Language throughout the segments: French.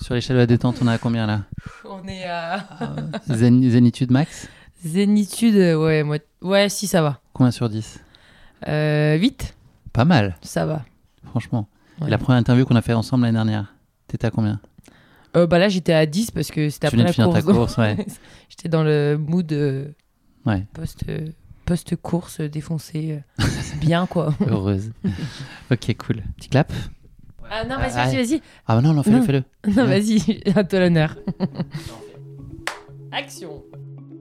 Sur l'échelle de la détente, on est à combien là On est à Zén- Zénitude max zénitude, ouais, moi... ouais, si ça va. Combien sur 10 Euh, 8, Pas mal, ça va. franchement. Ouais. la première interview qu'on a fait ensemble l'année dernière, t'étais à combien Euh, bah là, j'étais à 10 parce que c'était après la de finir ta course. course, ouais. j'étais dans le mood euh, Ouais, post, euh, post-course euh, défoncé. euh, bien, quoi. heureuse. ok, cool. Petit clap Ah non, vas-y, vas-y, vas-y, vas-y, Ah non, non, fais-le, Non. fais-le. Non, vas-y, à toi l'honneur. Action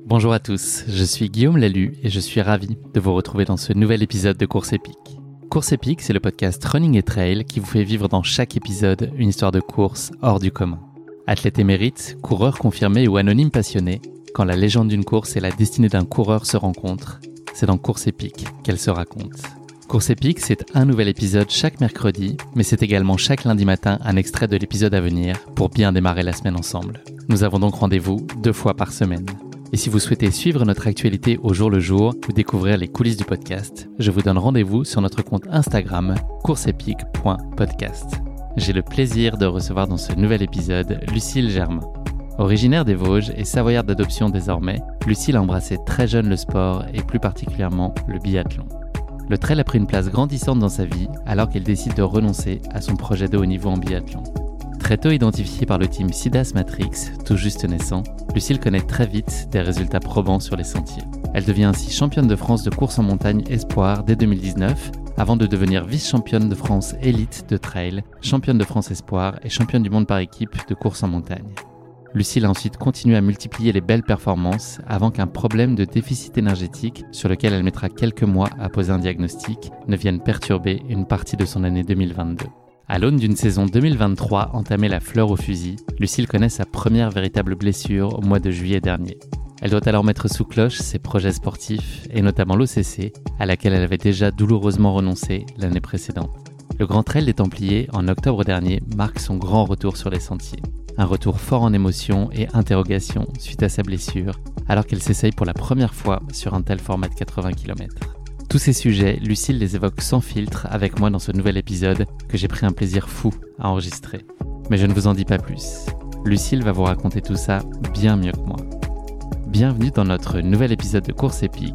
Bonjour à tous, je suis Guillaume Lalu et je suis ravi de vous retrouver dans ce nouvel épisode de Course épique. Course épique, c'est le podcast Running et Trail qui vous fait vivre dans chaque épisode une histoire de course hors du commun. Athlète émérite, coureur confirmé ou anonyme passionné, quand la légende d'une course et la destinée d'un coureur se rencontrent, c'est dans Course épique qu'elle se raconte. Course épique, c'est un nouvel épisode chaque mercredi, mais c'est également chaque lundi matin un extrait de l'épisode à venir pour bien démarrer la semaine ensemble. Nous avons donc rendez-vous deux fois par semaine. Et si vous souhaitez suivre notre actualité au jour le jour ou découvrir les coulisses du podcast, je vous donne rendez-vous sur notre compte Instagram courseepique.podcast. J'ai le plaisir de recevoir dans ce nouvel épisode Lucille Germain. Originaire des Vosges et savoyarde d'adoption désormais, Lucille a embrassé très jeune le sport et plus particulièrement le biathlon. Le trail a pris une place grandissante dans sa vie alors qu'elle décide de renoncer à son projet de haut niveau en biathlon. Très tôt identifiée par le team Sidas Matrix, tout juste naissant, Lucille connaît très vite des résultats probants sur les sentiers. Elle devient ainsi championne de France de course en montagne espoir dès 2019, avant de devenir vice-championne de France élite de trail, championne de France espoir et championne du monde par équipe de course en montagne. Lucille a ensuite continué à multiplier les belles performances avant qu'un problème de déficit énergétique, sur lequel elle mettra quelques mois à poser un diagnostic, ne vienne perturber une partie de son année 2022. À l'aune d'une saison 2023 entamée la fleur au fusil, Lucille connaît sa première véritable blessure au mois de juillet dernier. Elle doit alors mettre sous cloche ses projets sportifs, et notamment l'OCC, à laquelle elle avait déjà douloureusement renoncé l'année précédente. Le Grand Trail des Templiers, en octobre dernier, marque son grand retour sur les sentiers. Un retour fort en émotion et interrogation suite à sa blessure, alors qu'elle s'essaye pour la première fois sur un tel format de 80 km. Tous ces sujets, Lucille les évoque sans filtre avec moi dans ce nouvel épisode que j'ai pris un plaisir fou à enregistrer. Mais je ne vous en dis pas plus. Lucille va vous raconter tout ça bien mieux que moi. Bienvenue dans notre nouvel épisode de Course épique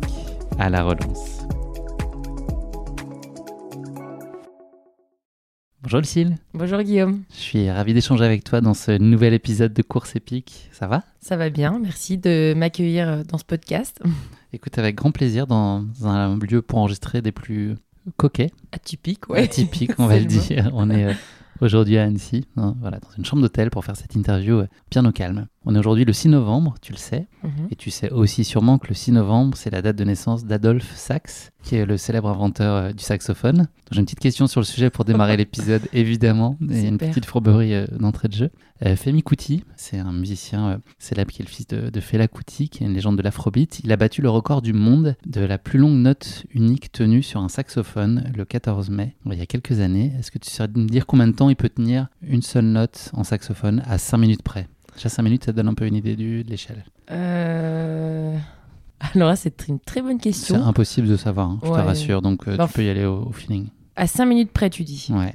à la relance. Bonjour Lucille, Bonjour Guillaume, je suis ravi d'échanger avec toi dans ce nouvel épisode de Course épique. Ça va? Ça va bien, merci de m'accueillir euh, dans ce podcast. Écoute, avec grand plaisir dans un lieu pour enregistrer des plus coquets, Atypique, ouais. atypiques, on va le dire. On est euh, aujourd'hui à Annecy, hein, voilà, dans une chambre d'hôtel pour faire cette interview euh, bien au calme. On est aujourd'hui le 6 novembre, tu le sais, Mhm. et tu sais aussi sûrement que le 6 novembre, c'est la date de naissance d'Adolphe Sax, qui est le célèbre inventeur euh, du saxophone. J'ai une petite question sur le sujet pour démarrer l'épisode, évidemment, et une petite fourberie euh, d'entrée de jeu. Euh, Femi Kuti, c'est un musicien euh, célèbre qui est le fils de, de Fela Kuti, qui est une légende de l'afrobeat. Il a battu le record du monde de la plus longue note unique tenue sur un saxophone le 14 mai, il y a quelques années. Est-ce que tu saurais me dire combien de temps il peut tenir une seule note en saxophone à 5 minutes près? Déjà 5 minutes, ça te donne un peu une idée du, de l'échelle. Euh, Alors là, c'est une très bonne C'est question. impossible de savoir, hein, je te rassure, donc euh, tu peux y aller au, au feeling. À 5 minutes près, tu dis. Ouais.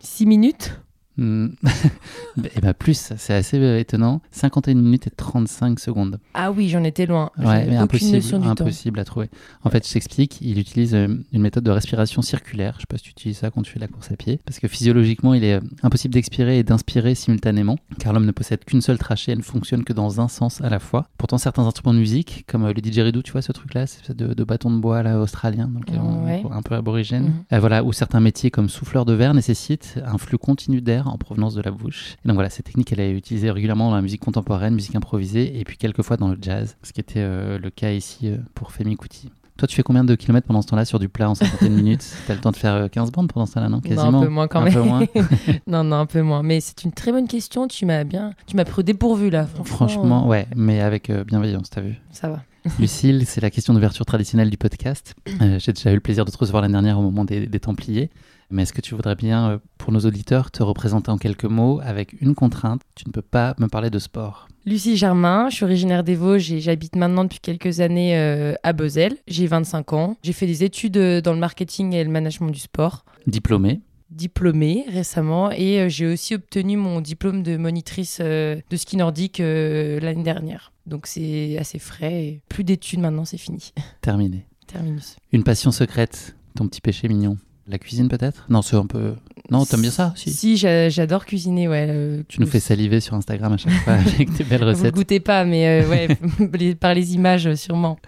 6 minutes Hmm. et bah plus, c'est assez euh, étonnant. 51 minutes et 35 secondes. Ah oui, j'en étais loin. Ouais, mais impossible, à trouver. En fait, je t'explique, il utilise euh, une méthode de respiration circulaire. Je sais pas si tu utilises ça quand tu fais de la course à pied. Parce que physiologiquement, il est euh, impossible d'expirer et d'inspirer simultanément. Car l'homme ne possède qu'une seule trachée, elle ne fonctionne que dans un sens à la fois. Pourtant, certains instruments de musique, comme le didgeridoo, tu vois ce truc-là, c'est de, de bâton de bois là, australien, donc Ouais. un peu aborigène. Mhm. Euh, voilà, où certains métiers comme souffleur de verre nécessitent un flux continu d'air en provenance de la bouche. Et donc voilà, cette technique, elle est utilisée régulièrement dans la musique contemporaine, musique improvisée, et puis quelquefois dans le jazz, ce qui était euh, le cas ici euh, pour Femi Kuti. Toi, tu fais combien de kilomètres pendant ce temps-là sur du plat en 51 minutes? T'as le temps de faire euh, 15 bandes pendant ce temps-là, non? Quasiment. Non, un peu moins quand même. moins. non, non, un peu moins. Mais c'est une très bonne question. Tu m'as bien, tu m'as pris au dépourvu là. Franchement, Franchement, ouais, mais avec euh, bienveillance, t'as vu. euh, ça va. Lucille, c'est la question d'ouverture traditionnelle du podcast. Euh, J'ai déjà eu le plaisir de te recevoir l'année dernière au moment des, des Templiers. Mais est-ce que tu voudrais bien, euh, pour nos auditeurs, te représenter en quelques mots avec une contrainte? Tu ne peux pas me parler de sport. Lucie Germain, je suis originaire des Vosges et j'habite maintenant depuis quelques années euh, à Bezel. J'ai 25 ans. J'ai fait des études euh, dans le marketing et le management du sport. Diplômé, Diplômée récemment et euh, j'ai aussi obtenu mon diplôme de monitrice euh, de ski nordique l'année dernière. Donc c'est assez frais et plus d'études maintenant, c'est fini. terminé. Terminus. Une passion secrète, ton petit péché mignon. La cuisine peut-être? Non, c'est un peu... Non, t'aimes bien ça? Si. Si, j'a- j'adore cuisiner, ouais. euh, Tu nous fais saliver sur Instagram à chaque fois avec tes belles Vous le recettes. goûtez pas, mais euh, ouais, par les images, euh, sûrement.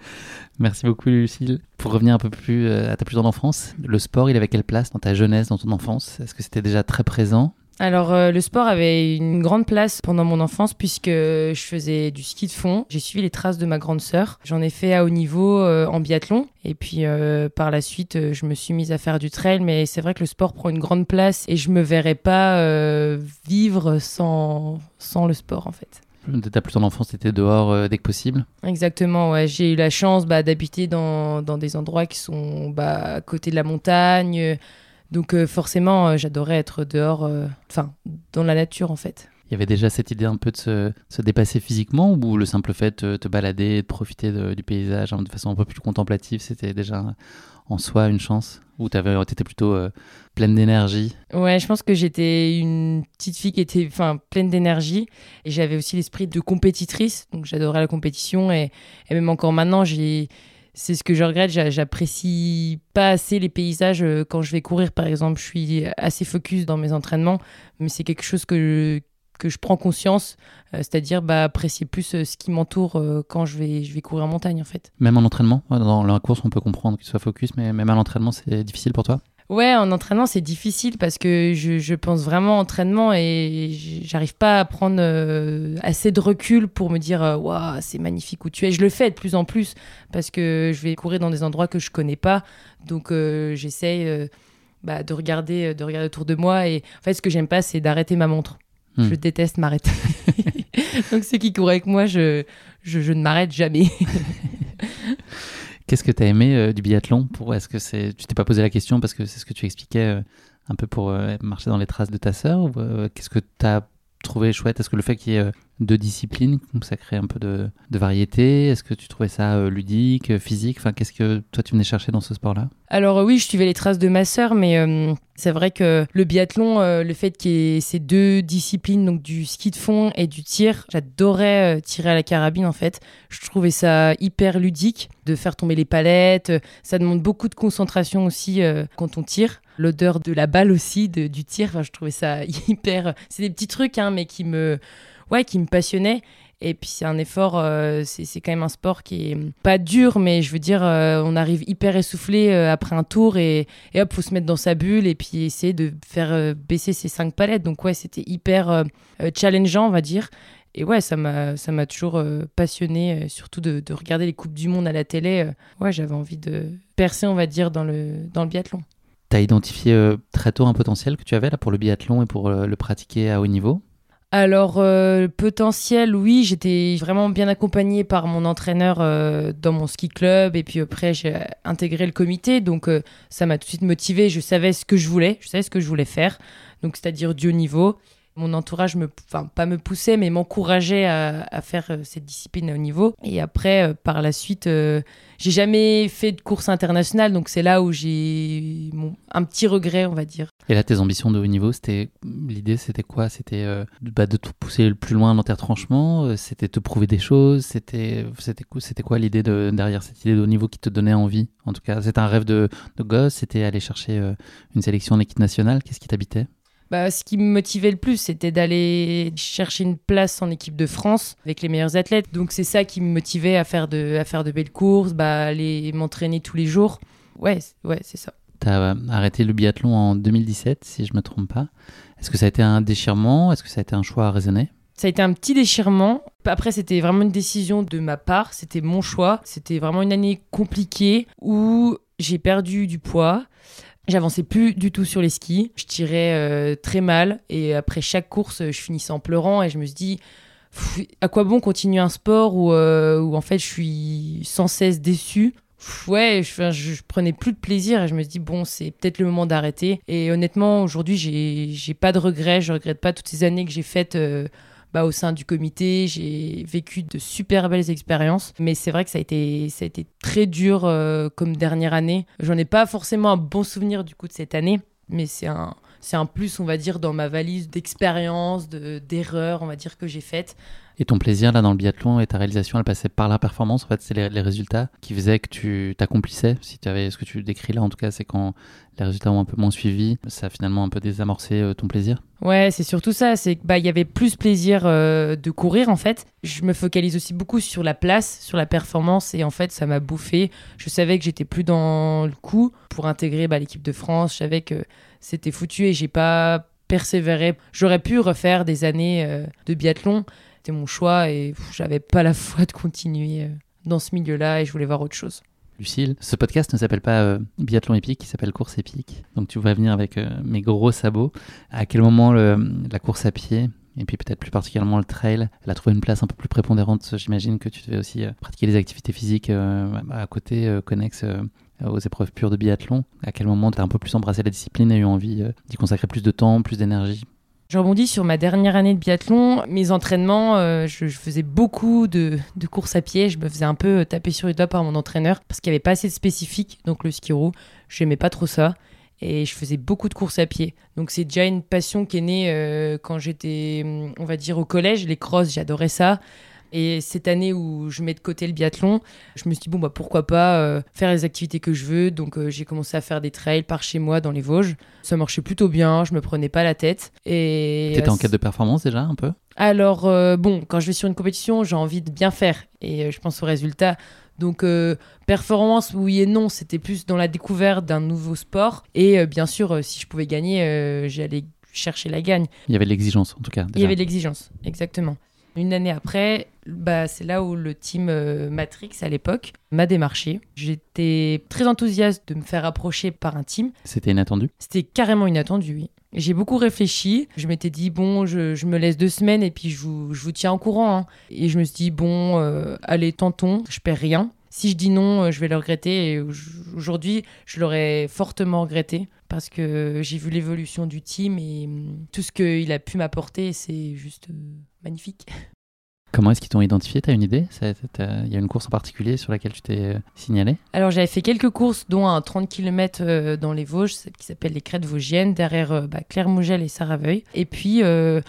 Merci beaucoup Lucille. Pour revenir un peu plus euh, à ta plus grande enfance, le sport, il avait quelle place dans ta jeunesse, dans ton enfance? Est-ce que c'était déjà très présent? Alors, euh, le sport avait une grande place pendant mon enfance puisque je faisais du ski de fond. J'ai suivi les traces de ma grande sœur. J'en ai fait à haut niveau euh, en biathlon. Et puis, euh, par la suite, je me suis mise à faire du trail. Mais c'est vrai que le sport prend une grande place et je me verrais pas vivre sans, sans le sport, en fait. De ta plus grande enfance, t'étais dehors euh, dès que possible Exactement, ouais. J'ai eu la chance bah, d'habiter dans, dans des endroits qui sont bah, à côté de la montagne. Donc euh, forcément, euh, j'adorais être dehors, euh, enfin, dans la nature en fait. Il y avait déjà cette idée un peu de se, se dépasser physiquement ou le simple fait de te balader, de profiter de- du paysage hein, de façon un peu plus contemplative, c'était déjà en soi une chance? Ou t'étais plutôt euh, pleine d'énergie? Ouais, je pense que j'étais une petite fille qui était enfin, pleine d'énergie et j'avais aussi l'esprit de compétitrice. Donc j'adorais la compétition et, et même encore maintenant, j'ai... C'est ce que je regrette, j'a- j'apprécie pas assez les paysages euh, quand je vais courir par exemple. Je suis assez focus dans mes entraînements, mais c'est quelque chose que je, que je prends conscience, euh, c'est-à-dire bah, apprécier plus euh, ce qui m'entoure quand je vais, je vais courir en montagne en fait. Même en entraînement? Dans la course, on peut comprendre qu'il soit focus, mais même à l'entraînement, c'est difficile pour toi? Ouais, en entraînement, c'est difficile parce que je, je pense vraiment entraînement et j'arrive pas à prendre euh, assez de recul pour me dire euh, waouh, c'est magnifique où tu es. Je le fais de plus en plus parce que je vais courir dans des endroits que je connais pas. Donc euh, j'essaye euh, bah, de regarder de regarder autour de moi et en fait ce que j'aime pas c'est d'arrêter ma montre. Hmm. Je déteste m'arrêter. Donc ceux qui courent avec moi, je, je, je ne m'arrête jamais. Qu'est-ce que tu as aimé euh, du biathlon pour Est-ce que c'est tu t'es pas posé la question parce que c'est ce que tu expliquais euh, un peu pour euh, marcher dans les traces de ta sœur qu'est-ce que tu as trouvé chouette? Est-ce que le fait qu'il y ait deux disciplines, crée un peu de, de variété? Est-ce que tu trouvais ça euh, ludique, euh, physique? Enfin, qu'est-ce que toi tu venais chercher dans ce sport-là? Alors oui, je suivais les traces de ma sœur, mais euh, c'est vrai que le biathlon, le fait qu'il y ait ces deux disciplines, donc du ski de fond et du tir, j'adorais tirer à la carabine en fait. Je trouvais ça hyper ludique de faire tomber les palettes. Ça demande beaucoup de concentration aussi quand on tire. L'odeur de la balle aussi, de- du tir, enfin, je trouvais ça hyper... C'est des petits trucs, hein, mais qui me, ouais, qui me passionnaient. Et puis c'est un effort, euh, c'est quand même un sport qui est pas dur, mais je veux dire, euh, on arrive hyper essoufflé euh, après un tour et, et hop, faut se mettre dans sa bulle et puis essayer de faire euh, baisser ses cinq palettes. Donc ouais, c'était hyper challengeant, on va dire. Et ouais, ça m'a toujours passionné, surtout de, de regarder les coupes du monde à la télé. ouais, j'avais envie de percer, on va dire, dans le dans le biathlon. Tu as identifié très tôt un potentiel que tu avais là pour le biathlon et pour le pratiquer à haut niveau? Alors, euh, potentiel, oui, j'étais vraiment bien accompagnée par mon entraîneur euh, dans mon ski club. Et puis après, j'ai intégré le comité. Donc, euh, ça m'a tout de suite motivée. Je savais ce que je voulais. Je savais ce que je voulais faire. Donc, c'est-à-dire du haut niveau. Mon entourage me, enfin pas me poussait, mais m'encourageait à, faire euh, cette discipline au niveau. Et après, euh, par la suite, euh, j'ai jamais fait de course internationale, donc c'est là où j'ai un petit regret, on va dire. Et là, tes ambitions de haut niveau, c'était l'idée, c'était quoi? C'était bah, de te pousser le plus loin dans C'était te prouver des choses C'était c'était quoi l'idée de, derrière cette idée de haut niveau qui te donnait envie? En tout cas, c'était un rêve de, de gosse C'était aller chercher une sélection en équipe nationale Qu'est-ce qui t'habitait? Bah, ce qui me motivait le plus, c'était d'aller chercher une place en équipe de France avec les meilleurs athlètes. Donc c'est ça qui me motivait à faire de, à faire de belles courses, bah, aller m'entraîner tous les jours. Ouais, ouais c'est ça. Tu as euh, arrêté le biathlon en 2017, si je ne me trompe pas. Est-ce que ça a été un déchirement? Est-ce que ça a été un choix raisonné ça a été un petit déchirement. Après, c'était vraiment une décision de ma part. C'était mon choix. C'était vraiment une année compliquée où j'ai perdu du poids. J'avançais plus du tout sur les skis. Je tirais euh, très mal et après chaque course, je finissais en pleurant et je me suis dit à quoi bon continuer un sport où, euh, où en fait je suis sans cesse déçu ouais, je, je, prenais plus de plaisir et je me suis dit, bon, c'est peut-être le moment d'arrêter. Et honnêtement, aujourd'hui, j'ai pas de regrets. Je regrette pas toutes ces années que j'ai faites euh, bah, au sein du comité. J'ai vécu de super belles expériences, mais c'est vrai que ça a été, très dur euh, comme dernière année. J'en ai pas forcément un bon souvenir du coup de cette année, mais c'est un, plus, on va dire, dans ma valise d'expérience, d'erreurs, on va dire, que j'ai faites. Et ton plaisir là dans le biathlon et ta réalisation, elle passait par la performance. En fait, c'est les, résultats qui faisaient que tu t'accomplissais. Si tu avais ce que tu décris là, en tout cas, c'est quand les résultats ont un peu moins suivi, ça a finalement un peu désamorcé euh, ton plaisir. Ouais, c'est surtout ça. C'est bah il y avait plus plaisir euh, de courir en fait. Je me focalise aussi beaucoup sur la place, sur la performance et en fait ça m'a bouffé. Je savais que j'étais plus dans le coup pour intégrer bah, l'équipe de France. Je savais que c'était foutu et j'ai pas persévéré. J'aurais pu refaire des années euh, de biathlon, mon choix et j'avais pas la foi de continuer euh, dans ce milieu-là et je voulais voir autre chose. Lucille, ce podcast ne s'appelle pas euh, Biathlon épique, il s'appelle Course épique. Donc tu vas venir avec euh, mes gros sabots. À quel moment la course à pied et puis peut-être plus particulièrement le trail, elle a trouvé une place un peu plus prépondérante. J'imagine que tu devais aussi pratiquer des activités physiques à côté, connexes aux épreuves pures de biathlon. À quel moment tu as un peu plus embrassé la discipline et eu envie d'y consacrer plus de temps, plus d'énergie? Je rebondis sur ma dernière année de biathlon. Mes entraînements, euh, je, faisais beaucoup de, courses à pied. Je me faisais un peu taper sur les doigts par mon entraîneur parce qu'il n'y avait pas assez de spécifique. Donc le ski roue, j'aimais pas trop ça. Et je faisais beaucoup de courses à pied. Donc c'est déjà une passion qui est née euh, quand j'étais, on va dire, au collège. Les crosses, j'adorais ça. Et cette année où je mets de côté le biathlon, je me suis dit, bon, bah, pourquoi pas euh, faire les activités que je veux. Donc, euh, j'ai commencé à faire des trails par chez moi dans les Vosges. Ça marchait plutôt bien, je me prenais pas la tête. Et T'étais en quête de performance déjà, un peu? Alors, bon, quand je vais sur une compétition, j'ai envie de bien faire. Et je pense au résultat. Donc, performance, oui et non, c'était plus dans la découverte d'un nouveau sport. Et bien sûr, si je pouvais gagner, j'allais chercher la gagne. Il y avait l'exigence, en tout cas. Il y avait l'exigence, exactement. Une année après, bah, c'est là où le team euh, Matrix à l'époque m'a démarché. J'étais très enthousiaste de me faire approcher par un team. C'était inattendu? C'était carrément inattendu, oui. J'ai beaucoup réfléchi. Je m'étais dit, bon, je, me laisse deux semaines et puis je vous, je vous tiens au courant. Hein. Et je me suis dit, bon, euh, allez, tentons, je perds rien. Si je dis non, euh, je vais le regretter. Et aujourd'hui, je l'aurais fortement regretté parce que j'ai vu l'évolution du team et hum, tout ce qu'il a pu m'apporter, c'est juste magnifique. Comment est-ce qu'ils t'ont identifié? Tu as une idée? Il y a une course en particulier sur laquelle tu t'es euh, signalé? Alors j'avais fait quelques courses, dont un 30 km euh, dans les Vosges, qui s'appelle les Crêtes Vosgiennes, derrière euh, bah, et Saraveuil. Et puis, je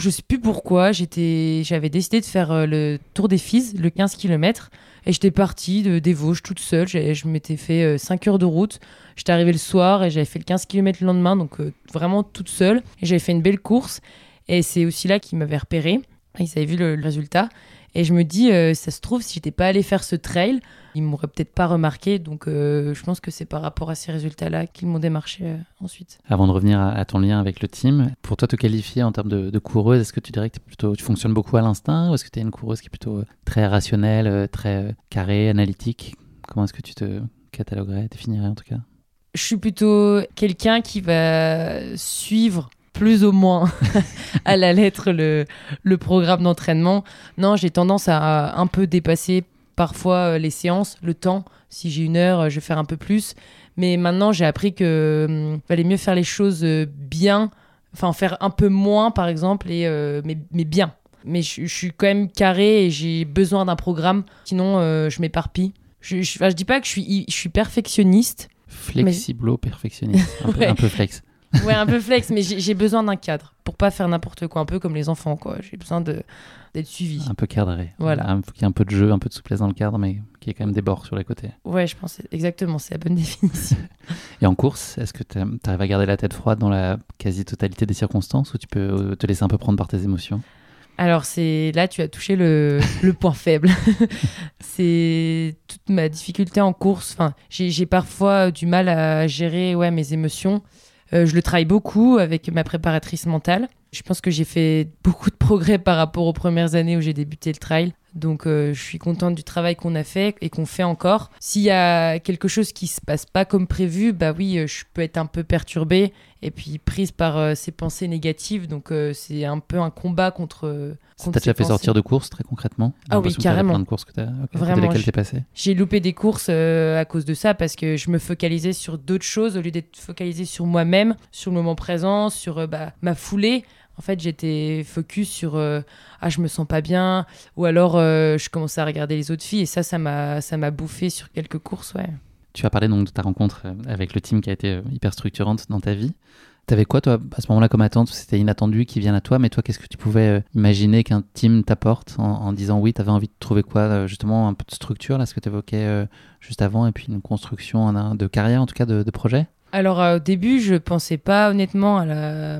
je sais plus pourquoi, j'avais décidé de faire le Tour des Fises, le 15 km. Et j'étais partie de, des Vosges toute seule. Je m'étais fait 5 heures de route. J'étais arrivée le soir et j'avais fait le 15 km le lendemain, donc vraiment toute seule. Et j'avais fait une belle course. Et c'est aussi là qu'ils m'avaient repéré. Ils avaient vu le, résultat. Et je me dis, euh, ça se trouve, si j'étais pas allé faire ce trail, ils m'auraient peut-être pas remarqué. Donc, euh, je pense que c'est par rapport à ces résultats-là qu'ils m'ont démarché euh, ensuite. Avant de revenir à, ton lien avec le team, pour toi te qualifier en termes de, coureuse, est-ce que tu dirais que plutôt, tu fonctionnes beaucoup à l'instinct ou est-ce que tu es une coureuse qui est plutôt très rationnelle, très carrée, analytique? Comment est-ce que tu te cataloguerais, définirais en tout cas? Je suis plutôt quelqu'un qui va suivre plus ou moins à la lettre le, le programme d'entraînement. Non, j'ai tendance à un peu dépasser parfois euh, les séances, le temps. Si j'ai une heure, je vais faire un peu plus. Mais maintenant, j'ai appris que hum, valait mieux faire les choses euh, bien, enfin en faire un peu moins par exemple, et, mais, mais bien. Mais je, suis quand même carré et j'ai besoin d'un programme, sinon je m'éparpille. Je, je, je, dis pas que je suis, je suis perfectionniste. Flexiblo-perfectionniste, un, un, peu flex. Ouais, un peu flex, mais j'ai besoin d'un cadre pour pas faire n'importe quoi, un peu comme les enfants, quoi. J'ai besoin d'être suivi. Un peu cadré. Voilà. Il faut qu'il y ait un peu de jeu, un peu de souplesse dans le cadre, mais qu'il y ait quand même des bords sur les côtés. Ouais, je pense exactement, c'est la bonne définition. Et en course, est-ce que tu arrives à garder la tête froide dans la quasi-totalité des circonstances ou tu peux euh, te laisser un peu prendre par tes émotions? Alors c'est là tu as touché le, le point faible. c'est toute ma difficulté en course. Enfin, j'ai parfois du mal à gérer ouais mes émotions. Euh, je le travaille beaucoup avec ma préparatrice mentale. Je pense que j'ai fait beaucoup de progrès par rapport aux premières années où j'ai débuté le trail. Donc euh, je suis contente du travail qu'on a fait et qu'on fait encore. S'il y a quelque chose qui se passe pas comme prévu, bah oui, euh, je peux être un peu perturbée et puis prise par euh, ces pensées négatives. Donc c'est un peu un combat contre. Ça t'a déjà fait sortir de courses très concrètement? Ah oui, carrément. Plein de courses que as, Vraiment. passé. J'ai loupé des courses à cause de ça parce que je me focalisais sur d'autres choses au lieu d'être focalisée sur moi-même, sur le moment présent, sur bah, ma foulée. En fait, j'étais focus sur euh, ah je me sens pas bien ou alors euh, je commençais à regarder les autres filles et ça ça m'a ça m'a bouffé sur quelques courses ouais. Tu as parlé donc de ta rencontre euh, avec le team qui a été hyper structurante dans ta vie. T'avais quoi toi à ce moment-là comme attente? C'était inattendu qui vient à toi, mais toi qu'est-ce que tu pouvais imaginer qu'un team t'apporte en, disant oui, t'avais envie de trouver quoi Justement un peu de structure là, ce que tu évoquais juste avant, et puis une construction de carrière en tout cas de, de projet? Alors au début je pensais pas honnêtement à la...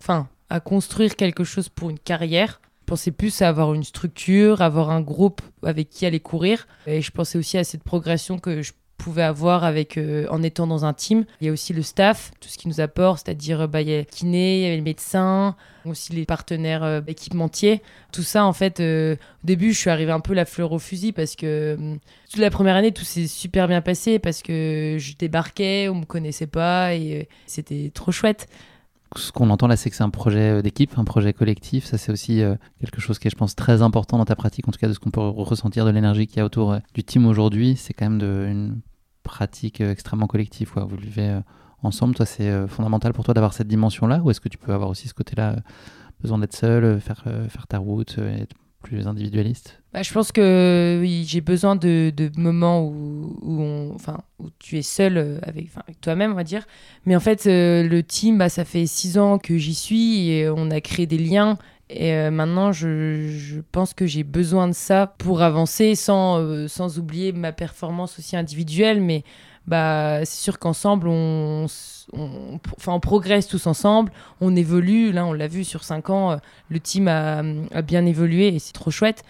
Enfin à construire quelque chose pour une carrière. Je pensais plus à avoir une structure, avoir un groupe avec qui aller courir. Et je pensais aussi à cette progression que je pouvais avoir avec euh, en étant dans un team. Il y a aussi le staff, tout ce qui nous apporte, c'est-à-dire bah, il y a le kiné, il y avait le médecin, aussi les partenaires euh, équipementiers. Tout ça, en fait, euh, au début, je suis arrivée un peu la fleur au fusil parce que toute la première année, tout s'est super bien passé parce que je débarquais, on me connaissait pas et c'était trop chouette ce qu'on entend là, c'est que c'est un projet euh, d'équipe, un projet collectif. Ça, c'est aussi euh, quelque chose qui est, je pense, très important dans ta pratique, en tout cas de ce qu'on peut ressentir de l'énergie qu'il y a autour euh, du team aujourd'hui. C'est quand même une pratique extrêmement collective. Vous vivez ensemble. Toi, c'est fondamental pour toi d'avoir cette dimension-là Ou est-ce que tu peux avoir aussi ce côté-là, besoin d'être seul, faire, ta route, plus individualiste bah, Je pense que j'ai besoin de, de moments où, où, enfin, où tu es seul euh, avec, toi-même, on va dire. Mais en fait, euh, le team, bah, ça fait six ans que j'y suis et on a créé des liens. Et euh, maintenant, je, je, pense que j'ai besoin de ça pour avancer sans, sans oublier ma performance aussi individuelle. Mais bah, c'est sûr qu'ensemble, on, on, enfin, on progresse tous ensemble, on évolue. Là, on l'a vu sur 5 ans, euh, le team a, a bien évolué et c'est trop chouette.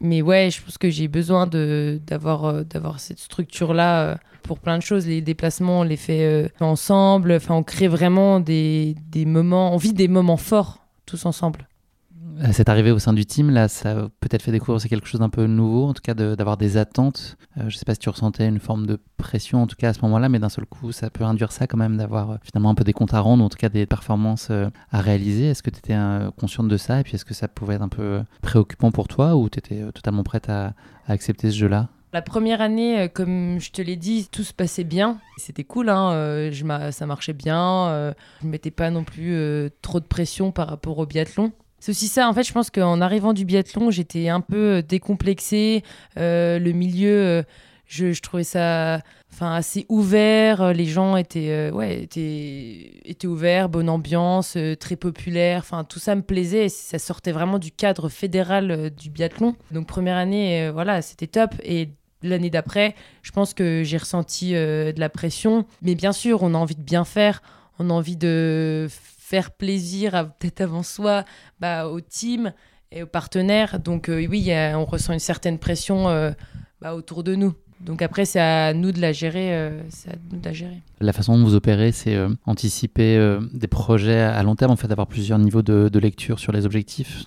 Mais ouais, je pense que j'ai besoin d'avoir euh, d'avoir cette structure-là euh, pour plein de choses. Les déplacements, on les fait ensemble. Enfin, on crée vraiment des, des moments, on vit des moments forts tous ensemble. Euh, cette arrivée au sein du team, là, ça a peut-être fait découvrir aussi quelque chose d'un peu nouveau, en tout cas d'avoir des attentes. Euh, je ne sais pas si tu ressentais une forme de pression, en tout cas à ce moment-là, mais d'un seul coup, ça peut induire ça quand même, d'avoir euh, finalement un peu des comptes à rendre, en tout cas des performances à réaliser. Est-ce que tu étais consciente de ça? Et puis est-ce que ça pouvait être un peu préoccupant pour toi, ou tu étais totalement prête à, accepter ce jeu-là? La première année, comme je te l'ai dit, tout se passait bien. C'était cool, hein, je ça marchait bien. je ne mettais pas non plus trop de pression par rapport au biathlon. C'est aussi ça, en fait, je pense qu'en arrivant du biathlon, j'étais un peu euh, décomplexée. Euh, le milieu, euh, je, trouvais ça enfin, assez ouvert. Les gens étaient, ouais, étaient, étaient ouverts, bonne ambiance, très populaire. Enfin, tout ça me plaisait. Ça sortait vraiment du cadre fédéral du biathlon. Donc, première année, voilà, c'était top. Et l'année d'après, je pense que j'ai ressenti de la pression. Mais bien sûr, on a envie de bien faire. On a envie de faire plaisir, peut-être avant soi, bah, au team et aux partenaires. Donc euh, oui, on ressent une certaine pression euh, bah, autour de nous. Donc après, c'est à nous de la gérer. Euh, à nous de la gérer. La façon dont vous opérez, c'est anticiper des projets à long terme, en fait, d'avoir plusieurs niveaux de, lecture sur les objectifs,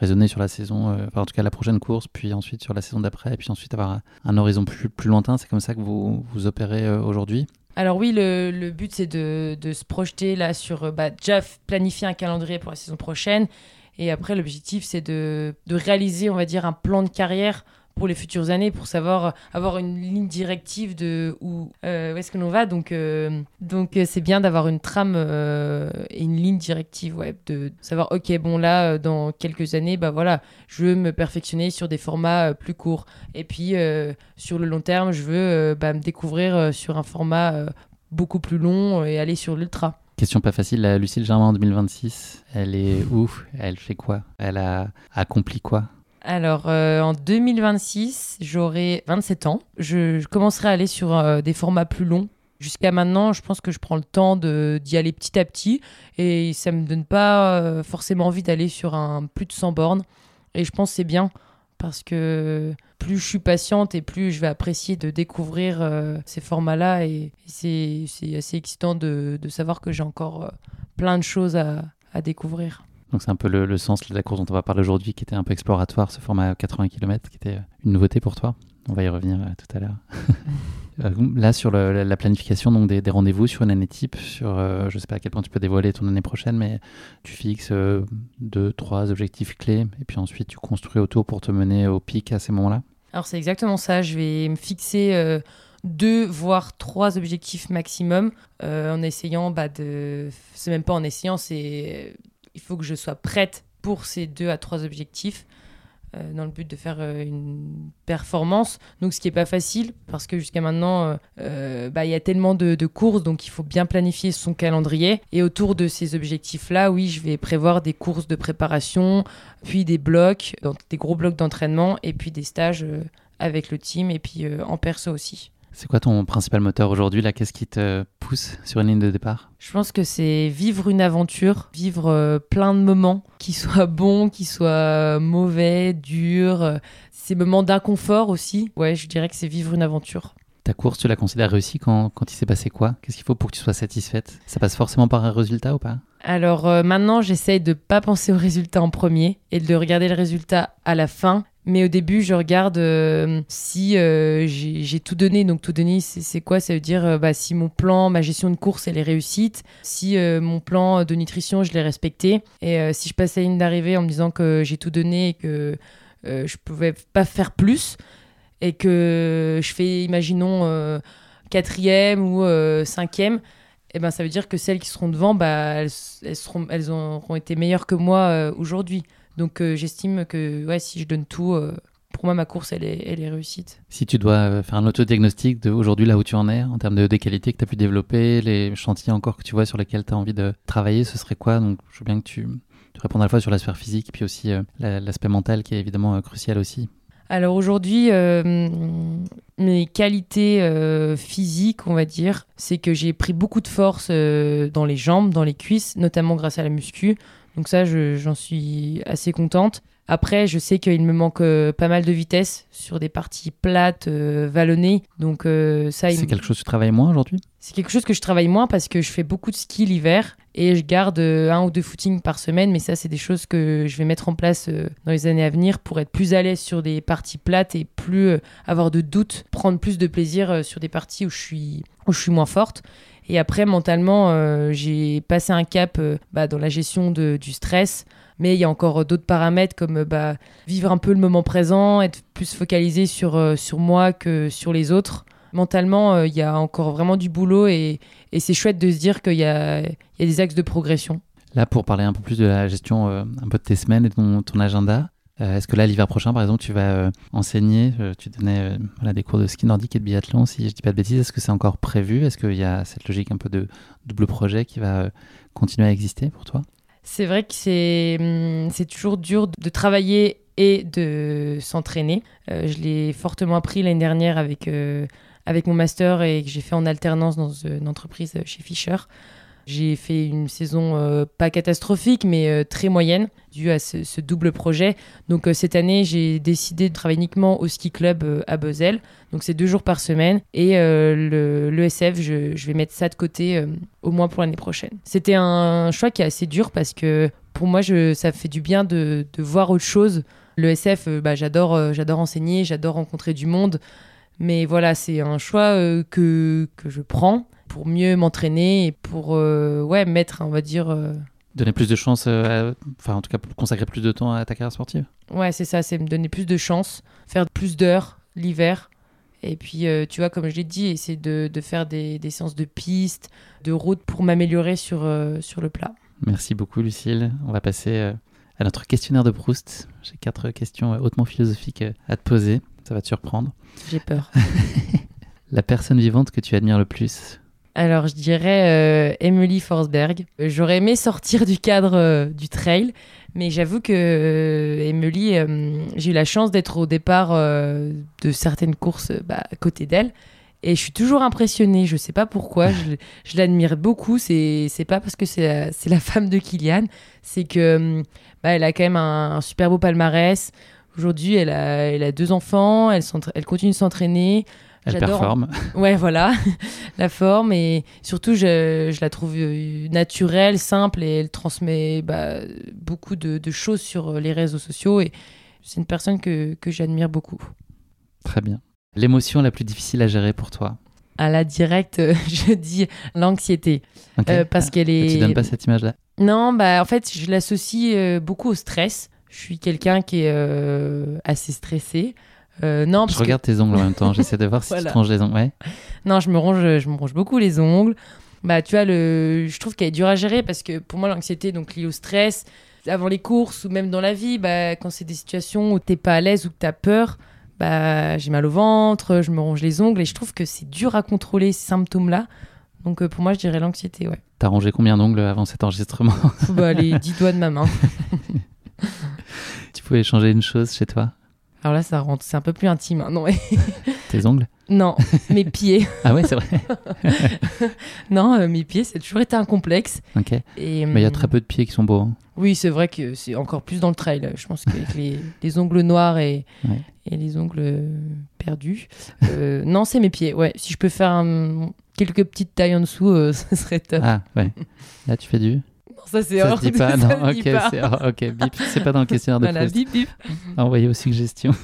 raisonner sur la saison, en tout cas la prochaine course, puis ensuite sur la saison d'après, et puis ensuite avoir un horizon plus, plus lointain. C'est comme ça que vous, vous opérez aujourd'hui alors oui, le, but c'est de, se projeter là sur euh, bah, déjà planifier un calendrier pour la saison prochaine. Et après, l'objectif c'est de, réaliser, on va dire, un plan de carrière pour les futures années, pour savoir avoir une ligne directive de où, euh, où est-ce que l'on va. Donc, euh, donc euh, c'est bien d'avoir une trame et une ligne directive, ouais, de savoir, ok, bon là, dans quelques années, bah voilà, je veux me perfectionner sur des formats plus courts. Et puis, sur le long terme, je veux bah, me découvrir sur un format beaucoup plus long et aller sur l'ultra. Question pas facile, Lucille Germain en 2026, elle est où? Elle fait quoi? Elle a accompli quoi? Alors, euh, en 2026, j'aurai 27 ans. Je, commencerai à aller sur euh, des formats plus longs. Jusqu'à maintenant, je pense que je prends le temps d'y aller petit à petit. Et ça me donne pas euh, forcément envie d'aller sur un plus de 100 bornes. Et je pense que c'est bien. Parce que plus je suis patiente et plus je vais apprécier de découvrir ces formats-là. Et, c'est assez excitant de, savoir que j'ai encore plein de choses à découvrir. Donc c'est un peu le, sens de la course dont on va parler aujourd'hui, qui était un peu exploratoire, ce format 80 km, qui était une nouveauté pour toi. On va y revenir euh, tout à l'heure. Euh, là, sur la planification donc des, rendez-vous sur une année type, sur, euh, je ne sais pas à quel point tu peux dévoiler ton année prochaine, mais tu fixes deux, trois objectifs clés, et puis ensuite tu construis autour pour te mener au pic à ces moments-là Alors c'est exactement ça. Je vais me fixer deux voire trois objectifs maximum en essayant bah, de c'est même pas en essayant c'est il faut que je sois prête pour ces deux à trois objectifs euh, dans le but de faire euh, une performance. Donc, ce qui n'est pas facile parce que jusqu'à maintenant, euh, bah, il y a tellement de, courses, donc il faut bien planifier son calendrier. Et autour de ces objectifs-là, oui, je vais prévoir des courses de préparation, puis des blocs, des gros blocs d'entraînement, et puis des stages avec le team, et puis en perso aussi. C'est quoi ton principal moteur aujourd'hui là? Qu'est-ce qui te pousse sur une ligne de départ? Je pense que c'est vivre une aventure, vivre euh, plein de moments, qui soient bons, qui soient mauvais, durs, euh, ces moments d'inconfort aussi. Ouais, je dirais que c'est vivre une aventure. Ta course, tu la considères réussie quand, quand il s'est passé quoi? Qu'est-ce qu'il faut pour que tu sois satisfaite? Ça passe forcément par un résultat ou pas? Alors euh, maintenant, j'essaye de pas penser au résultat en premier et de regarder le résultat à la fin mais au début, je regarde euh, si euh, j'ai tout donné. Donc, tout donner, c'est quoi? Ça veut dire bah, si mon plan, ma gestion de course, elle est réussite, si mon plan de nutrition, je l'ai respecté. Et si je passe la ligne d'arrivée en me disant que j'ai tout donné et que je pouvais pas faire plus, et que je fais, imaginons, quatrième ou cinquième, eh ben, ça veut dire que celles qui seront devant, bah, elles, seront, elles auront été meilleures que moi aujourd'hui. Donc euh, j'estime que ouais, si je donne tout, euh, pour moi ma course elle est, elle est réussite. Si tu dois euh, faire un autodiagnostic aujourd'hui là où tu en es en termes de, des qualités que tu as pu développer, les chantiers encore que tu vois sur lesquels tu as envie de travailler, ce serait quoi? Donc je veux bien que tu, tu répondes à la fois sur l'aspect physique puis aussi l'aspect mental qui est évidemment crucial aussi. Alors aujourd'hui, mes qualités physiques, on va dire, c'est que j'ai pris beaucoup de force dans les jambes, dans les cuisses, notamment grâce à la muscu. Donc ça, j'en suis assez contente. Après, je sais qu'il me manque euh, pas mal de vitesse sur des parties plates, euh, vallonnées. Donc euh, ça, c'est quelque chose que tu travailles moins aujourd'hui? C'est quelque chose que je travaille moins parce que je fais beaucoup de ski l'hiver et je garde un ou deux footings par semaine. Mais ça, c'est des choses que je vais mettre en place dans les années à venir pour être plus à l'aise sur des parties plates et plus avoir de doutes, prendre plus de plaisir sur des parties où je suis où je suis moins forte. Et après, mentalement, euh, j'ai passé un cap euh, bah, dans la gestion du stress. Mais il y a encore d'autres paramètres comme bah, vivre un peu le moment présent, être plus focalisé sur, euh, sur moi que sur les autres. Mentalement, il y a encore vraiment du boulot et, et c'est chouette de se dire qu'il y a, y a des axes de progression. Là, pour parler un peu plus de la gestion un peu de tes semaines et de ton, ton agenda, euh, est-ce que là, l'hiver prochain, par exemple, tu vas euh, enseigner euh, Tu donnais des cours de ski nordique et de biathlon, si je dis pas de bêtises. Est-ce que c'est encore prévu? Est-ce qu'il y a cette logique un peu de double projet qui va continuer à exister pour toi? C'est vrai que c'est, hum, c'est toujours dur de travailler et de s'entraîner. je l'ai fortement appris l'année dernière avec, avec mon master et que j'ai fait en alternance dans une entreprise chez Fischer. J'ai fait une saison euh, pas catastrophique, mais euh, très moyenne, due à ce, double projet. Donc euh, cette année, j'ai décidé de travailler uniquement au ski club à Bezel. Donc c'est deux jours par semaine. Et l'ESF, je, je, vais mettre ça de côté au moins pour l'année prochaine. C'était un choix qui est assez dur parce que pour moi, ça fait du bien de, voir autre chose. L'ESF, bah, j'adore j'adore enseigner, j'adore rencontrer du monde. Mais voilà, c'est un choix que, que je prends pour mieux m'entraîner et pour euh, ouais, mettre, on va dire, euh, Donner plus de chance, euh, enfin en tout cas consacrer plus de temps à ta carrière sportive. Ouais, c'est ça, c'est me donner plus de chance, faire plus d'heures l'hiver. Et puis, euh, tu vois, comme je l'ai dit, essayer de, de faire des, des, séances de piste, de route pour m'améliorer sur, euh, sur le plat. Merci beaucoup, Lucille. On va passer à notre questionnaire de Proust. J'ai quatre questions hautement philosophiques à te poser. Ça va te surprendre. J'ai peur. La personne vivante que tu admires le plus alors, je dirais euh, Emily Forsberg. J'aurais aimé sortir du cadre euh, du trail, mais j'avoue que euh, Emily, j'ai eu la chance d'être au départ de certaines courses bah, à côté d'elle. Et je suis toujours impressionnée. Je ne sais pas pourquoi. je, l'admire beaucoup. C'est pas parce que c'est la, la, femme de Kylian. C'est que bah, elle a quand même un, super beau palmarès. Aujourd'hui, elle a, elle a deux enfants. Elle, elle continue de s'entraîner. Elle performe. Ouais, voilà, la forme. Et surtout, je, je, la trouve euh, naturelle, simple et elle transmet bah, beaucoup de, de, choses sur les réseaux sociaux. Et c'est une personne que, que j'admire beaucoup. Très bien. L'émotion la plus difficile à gérer pour toi? À la directe, je dis l'anxiété. Euh, parce qu'elle est. Tu donnes pas cette image-là? Non, bah, en fait, je l'associe euh, beaucoup au stress. Je suis quelqu'un qui est assez stressé. Euh, non, je regarde tes ongles en même temps. J'essaie de voir si tu te ronges les ongles. Ouais. Non, je me ronge, je me ronge beaucoup les ongles. Bah, tu vois, le... je trouve qu'elle est dure à gérer parce que pour moi, l'anxiété, donc liée au stress, avant les courses ou même dans la vie, bah, quand c'est des situations où t'es pas à l'aise ou que t'as peur, bah, j'ai mal au ventre, je me ronge les ongles et je trouve que c'est dur à contrôler ces symptômes-là. Donc euh, pour moi, je dirais l'anxiété, ouais. T'as rongé combien d'ongles avant cet enregistrement? Bah, Les dix doigts de ma main. pouvais changer une chose chez toi alors là, ça rentre, c'est un peu plus intime. Hein, non, Tes ongles Non, mes pieds. ah ouais, c'est vrai. non, euh, mes pieds, c'est toujours été un complexe. Ok. Et, Mais il y a très peu de pieds qui sont beaux. Hein. Oui, c'est vrai que c'est encore plus dans le trail. Je pense qu'avec les, les, ongles noirs et, et les ongles euh, perdus. Euh, non, c'est mes pieds. Ouais, si je peux faire quelques petites tailles en dessous, ce serait top. Ah ouais. Là, tu fais du ça c'est hors. Se dit pas, non, ok, c'est ok, bip, c'est pas dans le questionnaire de voilà, bip, bip. Envoyez aux suggestions.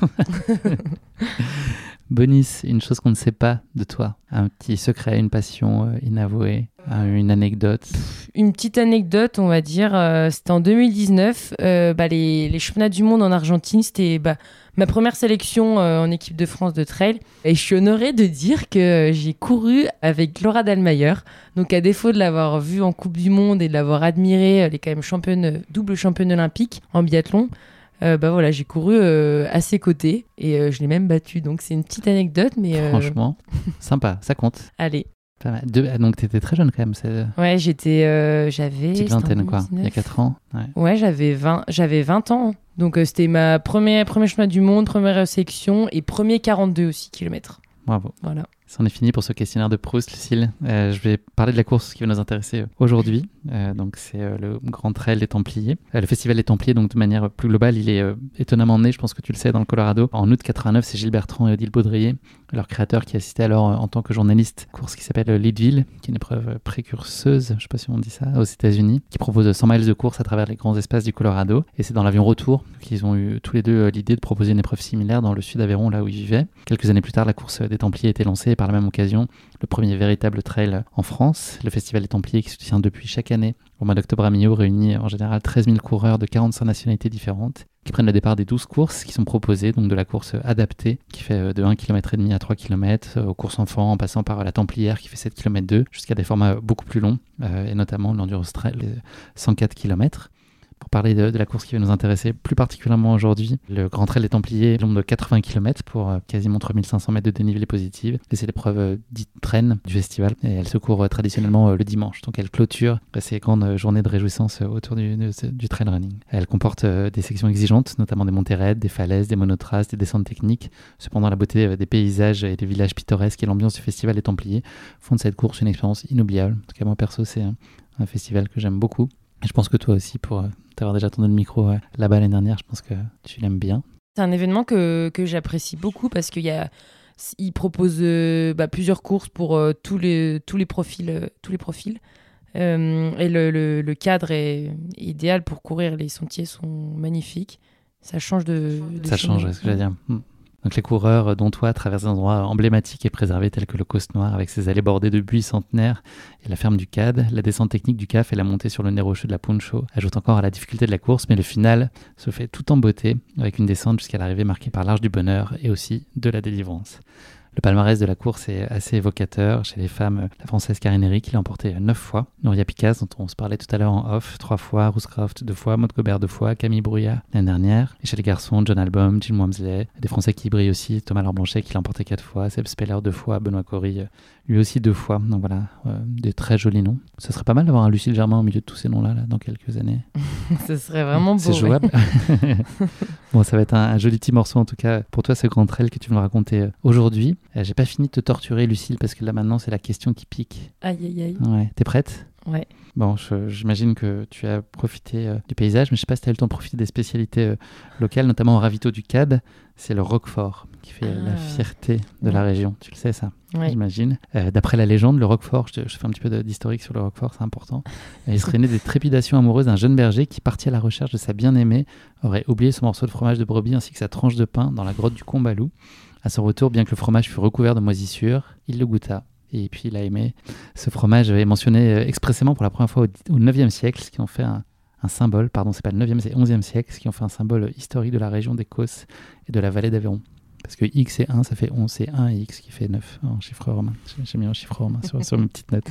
Bonis, une chose qu'on ne sait pas de toi, un petit secret, une passion euh, inavouée, une anecdote. Une petite anecdote, on va dire, euh, c'était en 2019, euh, bah, les, les, championnats du monde en Argentine, c'était bah, ma première sélection en équipe de France de trail. Et je suis honorée de dire que j'ai couru avec Laura Dalmayer. Donc à défaut de l'avoir vue en Coupe du Monde et de l'avoir admirée, elle est quand même championne, double championne olympique en biathlon. Euh, bah voilà, j'ai couru euh, à ses côtés et euh, je l'ai même battu. Donc c'est une petite anecdote, mais franchement, sympa, ça compte. Allez. Ah, donc tu étais très jeune quand même. Ouais, j'étais, j'avais. Petite vingtaine quoi, il y a 4 ans. Ouais, j'avais 20, j'avais 20 ans. Donc c'était ma première premier chemin du monde, première section et premier 42 aussi kilomètres. Bravo. Voilà. C'en est fini pour ce questionnaire de Proust, Lucille. Euh, je vais parler de la course qui va nous intéresser aujourd'hui. Euh, donc, c'est euh, le Grand Trail des Templiers. le Festival des Templiers, donc de manière plus globale, il est étonnamment né, je pense que tu le sais, dans le Colorado. En août 89, c'est Gilles Bertrand et Odile Baudrier, leur créateur, qui assistait alors en tant que journaliste course qui s'appelle Leadville, qui est une épreuve précurseuse, je ne sais pas si on dit ça, aux États-Unis, qui propose 100 miles de course à travers les grands espaces du Colorado. Et c'est dans l'avion retour qu'ils ont eu tous les deux l'idée de proposer une épreuve similaire dans le sud d'Aveyron, là où ils vivaient. Quelques années plus tard, la course des Templiers a été lancée par la même occasion le premier véritable trail en France. Le Festival des Templiers qui se tient depuis chaque année. Au mois d'octobre à Millau réunit en général 13 000 coureurs de 45 nationalités différentes qui prennent le départ des 12 courses qui sont proposées, donc de la course adaptée qui fait euh, de 1 km et demi à 3 km, euh, aux courses enfants en passant par la Templière qui fait 7 km 2 jusqu'à des formats beaucoup plus longs euh, et notamment l'endurance trail 104 km pour parler de, la course qui va nous intéresser plus particulièrement aujourd'hui. Le Grand Trail des Templiers, long de 80 km pour euh, quasiment 3500 mètres de dénivelé positif. C'est l'épreuve euh, dite traîne du festival. Et elle se court euh, traditionnellement le dimanche. Donc elle clôture ces grandes journées de réjouissance autour du, du trail running. Elle comporte des sections exigeantes, notamment des montées raides, des falaises, des monotraces, des descentes techniques. Cependant, la beauté des paysages et des villages pittoresques et l'ambiance du festival des Templiers font de cette course une expérience inoubliable. En tout cas, moi perso, c'est un, festival que j'aime beaucoup. Et je pense que toi aussi, pour avoir déjà tendu le micro là-bas l'année dernière. Je pense que tu l'aimes bien. C'est un événement que, que j'apprécie beaucoup parce qu'il y a il propose euh, bah, plusieurs courses pour euh, tous, les, tous les profils. Euh, tous les profils. et le, le, cadre est idéal pour courir. Les sentiers sont magnifiques. Ça change de. ça change, c'est ce que je veux dire. Hmm. Donc les coureurs, dont toi, traversent des endroits emblématiques et préservés tels que le Causse Noir avec ses allées bordées de buis centenaires et la ferme du CAD. La descente technique du CAF et la montée sur le nez rocheux de la Puncho ajoutent encore à la difficulté de la course, mais le final se fait tout en beauté avec une descente jusqu'à l'arrivée marquée par l'Arche du Bonheur et aussi de la délivrance. Le palmarès de la course est assez évocateur. Chez les femmes, la française Karine Eric, qui l'a emporté neuf fois. Nouria Picasse, dont on se parlait tout à l'heure en off, trois fois. Rooscroft, deux fois. Maud Gobert, deux fois. Camille Brouillat, l'année dernière. Et chez les garçons, John Album, Jim Wamsley. Des Français qui brillent aussi. Thomas Lamblanchet, qui l'a emporté quatre fois. Seb Speller, deux fois. Benoît Cory, lui aussi deux fois. Donc voilà, euh, des très jolis noms. Ce serait pas mal d'avoir un Lucille Germain au milieu de tous ces noms-là, là, dans quelques années. Ce serait vraiment beau. C'est jouable. bon, ça va être un, joli petit morceau en tout cas pour toi, ce grand trail que tu veux me raconter euh, aujourd'hui. Euh, j'ai pas fini de te torturer, Lucille, parce que là maintenant, c'est la question qui pique. Aïe, aïe, aïe. Ouais. T'es prête? Ouais. Bon, j'imagine que tu as profité du paysage, mais je sais pas si tu as eu le temps de profiter des spécialités locales, notamment au ravito du CAD. C'est le Roquefort qui fait la Ah. fierté de la région. Tu le sais, ça j'imagine. Euh, D'après la légende, le Roquefort, je, fais un petit peu d'historique sur le Roquefort, c'est important. Euh, il serait né des trépidations amoureuses d'un jeune berger qui, parti à la recherche de sa bien-aimée, aurait oublié son morceau de fromage de brebis ainsi que sa tranche de pain dans la grotte du Combalou. À son retour, bien que le fromage fût recouvert de moisissures, il le goûta. Et puis il a aimé. Ce fromage est mentionné euh, expressément pour la première fois au, au 9e siècle, ce qui en fait un, un symbole, pardon, c'est pas le 9e, c'est 11e siècle, ce qui en fait un symbole historique de la région des Causses et de la vallée d'Aveyron. Parce que X et 1, ça fait 11, c'est 1 et X qui fait 9 en chiffre romain. J'ai- mis un chiffre romain sur, sur mes petites notes.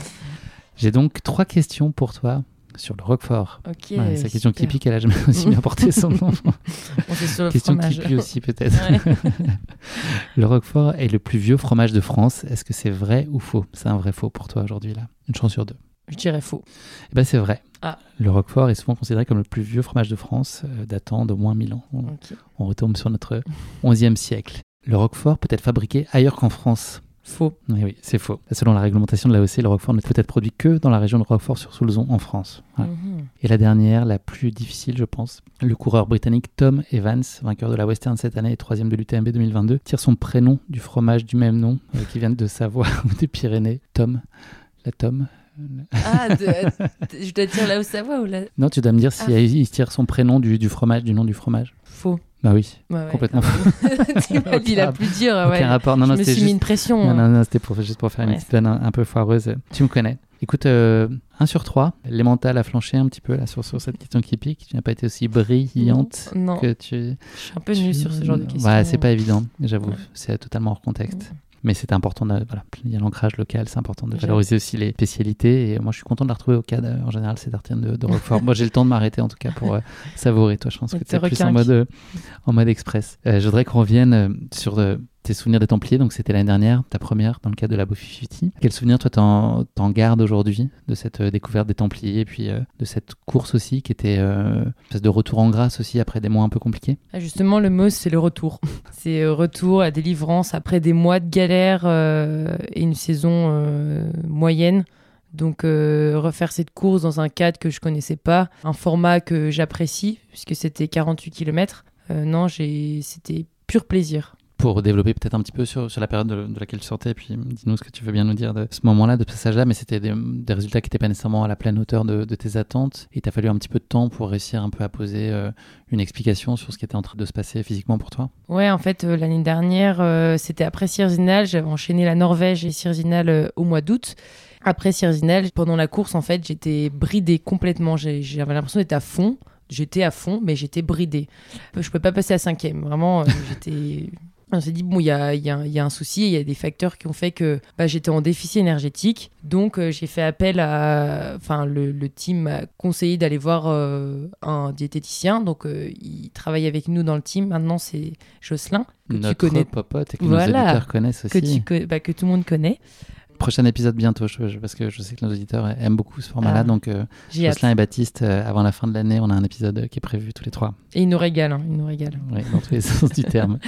J'ai donc trois questions pour toi sur le Roquefort. Ok. Ouais, c'est la question qui super. pique, elle a jamais aussi bien porté son nom. On est sur le question fromage. qui pue aussi peut-être. Ouais. le Roquefort est le plus vieux fromage de France. Est-ce que c'est vrai ou faux? C'est un vrai faux pour toi aujourd'hui là Une chance sur deux. Je dirais faux. Eh ben c'est vrai. Ah. Le Roquefort est souvent considéré comme le plus vieux fromage de France, euh, datant d'au moins 1000 ans. On, retombe sur notre 11e siècle. Le Roquefort peut être fabriqué ailleurs qu'en France. Faux. Oui, oui, c'est faux. Selon la réglementation de l'AOC, le Roquefort ne peut être produit que dans la région de Roquefort-sur-Soulzon en France. Mhm. Et la dernière, la plus difficile, je pense, le coureur britannique Tom Evans, vainqueur de la Western cette année et troisième de l'UTMB 2022, tire son prénom du fromage du même nom euh, qui vient de Savoie ou des Pyrénées. Tom. La Tom. Ah, de- de- je dois dire là où ça va ou là Non, tu dois me dire si Ah. il tire son prénom du, du fromage, du nom du fromage. Faux. Bah oui, ouais, complètement même. tu m'as dit la Aucun- plus dure. aucun Ouais. rapport. Non, je non, me c'était suis mis une pression. Non, hein. non, non, c'était pour, juste pour faire une petite un, un peu foireuse. Tu me connais. Écoute, euh, 1 sur 3, les mentales a flanché un petit peu là sur, sur cette question qui pique. Tu n'as pas été aussi brillante Non, non. que tu. je suis un peu nulle sur ce genre de questions. Ouais, c'est pas évident, j'avoue. Ouais. C'est totalement hors contexte. Mais c'est important, de, voilà, il y a l'ancrage local, c'est important de valoriser aussi les spécialités. Et moi, je suis content de la retrouver au CAD. En général, c'est tartine de, de Roquefort. moi, j'ai le temps de m'arrêter en tout cas pour euh, savourer. Toi, je pense que tu es plus en mode, euh, en mode express. Euh, je voudrais qu'on revienne euh, sur euh, tes souvenirs des Templiers. Donc, c'était l'année dernière, ta première dans le cadre de la Bofi Quel souvenir, toi, t'en, gardes aujourd'hui de cette euh, découverte des Templiers et puis euh, de cette course aussi qui était euh, une de retour en grâce aussi après des mois un peu compliqués? Ah, justement, le mot, c'est le retour. c'est euh, retour à délivrance après des mois de galère et une saison moyenne. Donc, refaire cette course dans un cadre que je connaissais pas, un format que j'apprécie, puisque c'était 48 km. non, j'ai... c'était pur plaisir. Pour développer peut-être un petit peu sur, sur la période de, laquelle tu sortais, puis dis-nous ce que tu veux bien nous dire de ce moment-là, de ce passage-là, mais c'était des, résultats qui n'étaient pas nécessairement à la pleine hauteur de, tes attentes, et il t'a fallu un petit peu de temps pour réussir un peu à poser euh, une explication sur ce qui était en train de se passer physiquement pour toi. Ouais, en fait, euh, l'année dernière, euh, c'était après Sierzinal. J'avais enchaîné la Norvège et Sierzinal euh, au mois d'août. Après Sierzinal, pendant la course, en fait, j'étais bridée complètement. J'avais l'impression d'être à fond. J'étais à fond, mais j'étais bridée. Je pouvais pas passer à cinquième. Vraiment, j'étais. On s'est dit, bon, il y a, il y a- il y a un souci, il y a des facteurs qui ont fait que bah, j'étais en déficit énergétique. Donc, euh, j'ai fait appel à. Enfin, le, le team m'a conseillé d'aller voir euh, un diététicien. Donc, euh, il travaille avec nous dans le team. Maintenant, c'est Jocelyn, que Notre tu connais. et que Voilà. nos connaissent Que, aussi. tu, co- bah, que tout le monde connaît. Prochain épisode bientôt, je- parce que je sais que nos auditeurs aiment beaucoup ce format-là, Ah. donc euh. Jocelyn et Baptiste, euh, avant la fin de l'année, on a un épisode qui est prévu tous les trois. Et il nous régale, hein, il nous régale. Ouais, dans tous les sens du terme.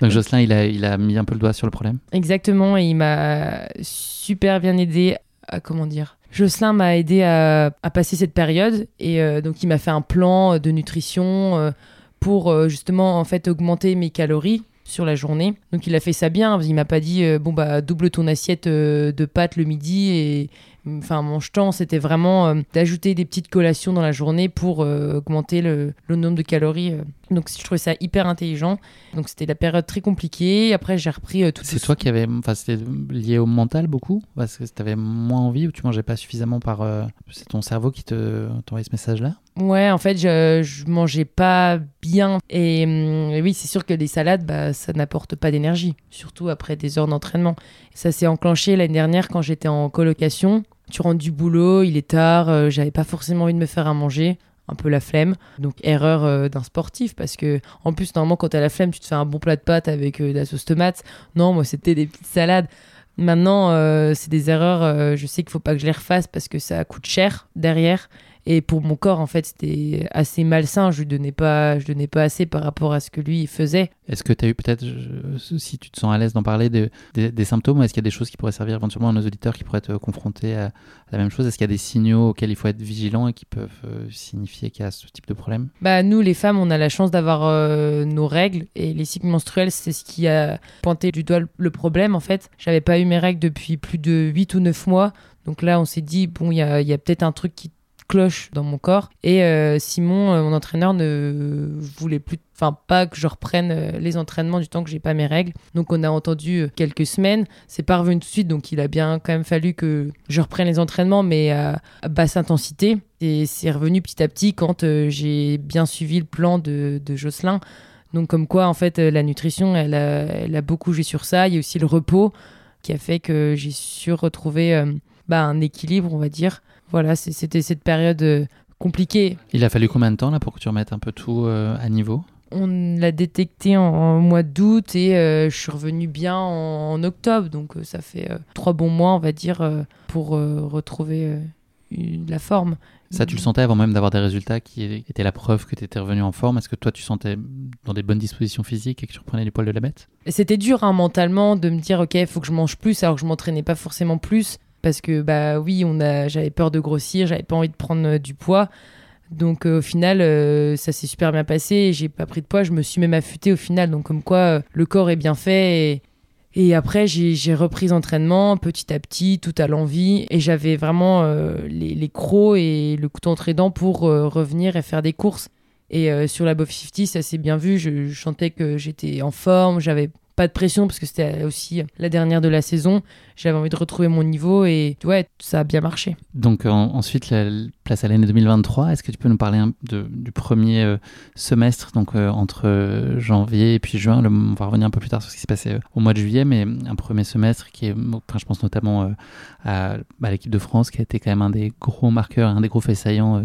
Donc Jocelyn, il a, il a mis un peu le doigt sur le problème. Exactement, et il m'a super bien aidé à comment dire. Jocelyn m'a aidé à, à passer cette période et euh, donc il m'a fait un plan de nutrition euh, pour euh, justement en fait augmenter mes calories sur la journée. Donc il a fait ça bien, il m'a pas dit euh, bon bah double ton assiette euh, de pâtes le midi et enfin mon temps, c'était vraiment euh, d'ajouter des petites collations dans la journée pour augmenter le, le, nombre de calories. Donc je trouvais ça hyper intelligent. Donc c'était la période très compliquée. Après j'ai repris tout C'est toi qui avais. Enfin, c'était lié au mental beaucoup Parce que tu avais moins envie ou tu mangeais pas suffisamment par. C'est ton cerveau qui te t'envoyait ce message-là? Ouais, en fait, je, mangeais pas bien. Et, hum, oui, c'est sûr que les salades, bah, ça n'apporte pas d'énergie, surtout après des heures d'entraînement. Ça s'est enclenché l'année dernière quand j'étais en colocation. Tu rentres du boulot, il est tard, euh, j'avais pas forcément envie de me faire à manger. Un peu la flemme. Donc, erreur euh, d'un sportif parce que, en plus, normalement, quand t'as la flemme, tu te fais un bon plat de pâtes avec euh, de la sauce tomate. Non, moi, c'était des petites salades. Maintenant, c'est des erreurs. je sais qu'il faut pas que je les refasse parce que ça coûte cher derrière. Et pour mon corps, en fait, c'était assez malsain. Je lui donnais pas, je donnais pas assez par rapport à ce que lui faisait. Est-ce que tu as eu peut-être, si tu te sens à l'aise d'en parler, de- des- des symptômes est-ce qu'il y a des choses qui pourraient servir éventuellement à nos auditeurs qui pourraient être confrontés à, à la même chose? Est-ce qu'il y a des signaux auxquels il faut être vigilant et qui peuvent euh, signifier qu'il y a ce type de problème? Bah nous, les femmes, on a la chance d'avoir euh, nos règles et les cycles menstruels, c'est ce qui a pointé du doigt le- problème. En fait, j'avais pas eu mes règles depuis plus de 8 ou 9 mois. Donc là, on s'est dit bon, il y a, il y a peut-être un truc qui cloche dans mon corps. Et euh, Simon, euh, mon entraîneur, ne voulait plus, enfin pas que je reprenne euh, les entraînements du temps que j'ai pas mes règles. Donc on a entendu quelques semaines. C'est pas revenu tout de suite, donc il a bien quand même fallu que je reprenne les entraînements, mais à, basse intensité. Et c'est revenu petit à petit quand j'ai bien suivi le plan de, de Jocelyn. Donc comme quoi, en fait, la nutrition, elle a, beaucoup joué sur ça. Il y a aussi le repos qui a fait que j'ai su retrouver bah, un équilibre, on va dire. Voilà, c'était cette période euh, compliquée. Il a fallu combien de temps là pour que tu remettes un peu tout euh, à niveau? On l'a détecté en, en mois d'août et euh, je suis revenue bien en, en octobre. Donc euh, ça fait euh, trois bons mois, on va dire, pour retrouver une- la forme. Ça, tu le sentais avant même d'avoir des résultats qui étaient la preuve que tu étais revenu en forme? Est-ce que toi, tu sentais dans des bonnes dispositions physiques et que tu reprenais les poils de la bête? C'était dur hein, mentalement de me dire ok, il faut que je mange plus alors que je m'entraînais pas forcément plus parce que bah oui, on a, j'avais peur de grossir, j'avais pas envie de prendre euh, du poids. Donc euh, au final, euh, ça s'est super bien passé. J'ai pas pris de poids, je me suis même affûtée au final. Donc comme quoi, le corps est bien fait. Et, après, j'ai repris l'entraînement petit à petit, tout à l'envie. Et j'avais vraiment les, crocs et le couteau entre dents pour revenir et faire des courses. Et sur la Bob 50, ça s'est bien vu. Je, sentais que j'étais en forme, j'avais pas de pression parce que c'était aussi la dernière de la saison. J'avais envie de retrouver mon niveau et ouais, ça a bien marché. Donc en- ensuite, la la place à l'année 2023. Est-ce que tu peux nous parler du premier euh, semestre, donc euh, entre euh, janvier et puis juin? On va revenir un peu plus tard sur ce qui s'est passé au mois de juillet, mais un premier semestre qui est, enfin, je pense notamment à, bah, l'équipe de France, qui a été quand même un des gros marqueurs, un des gros faits saillants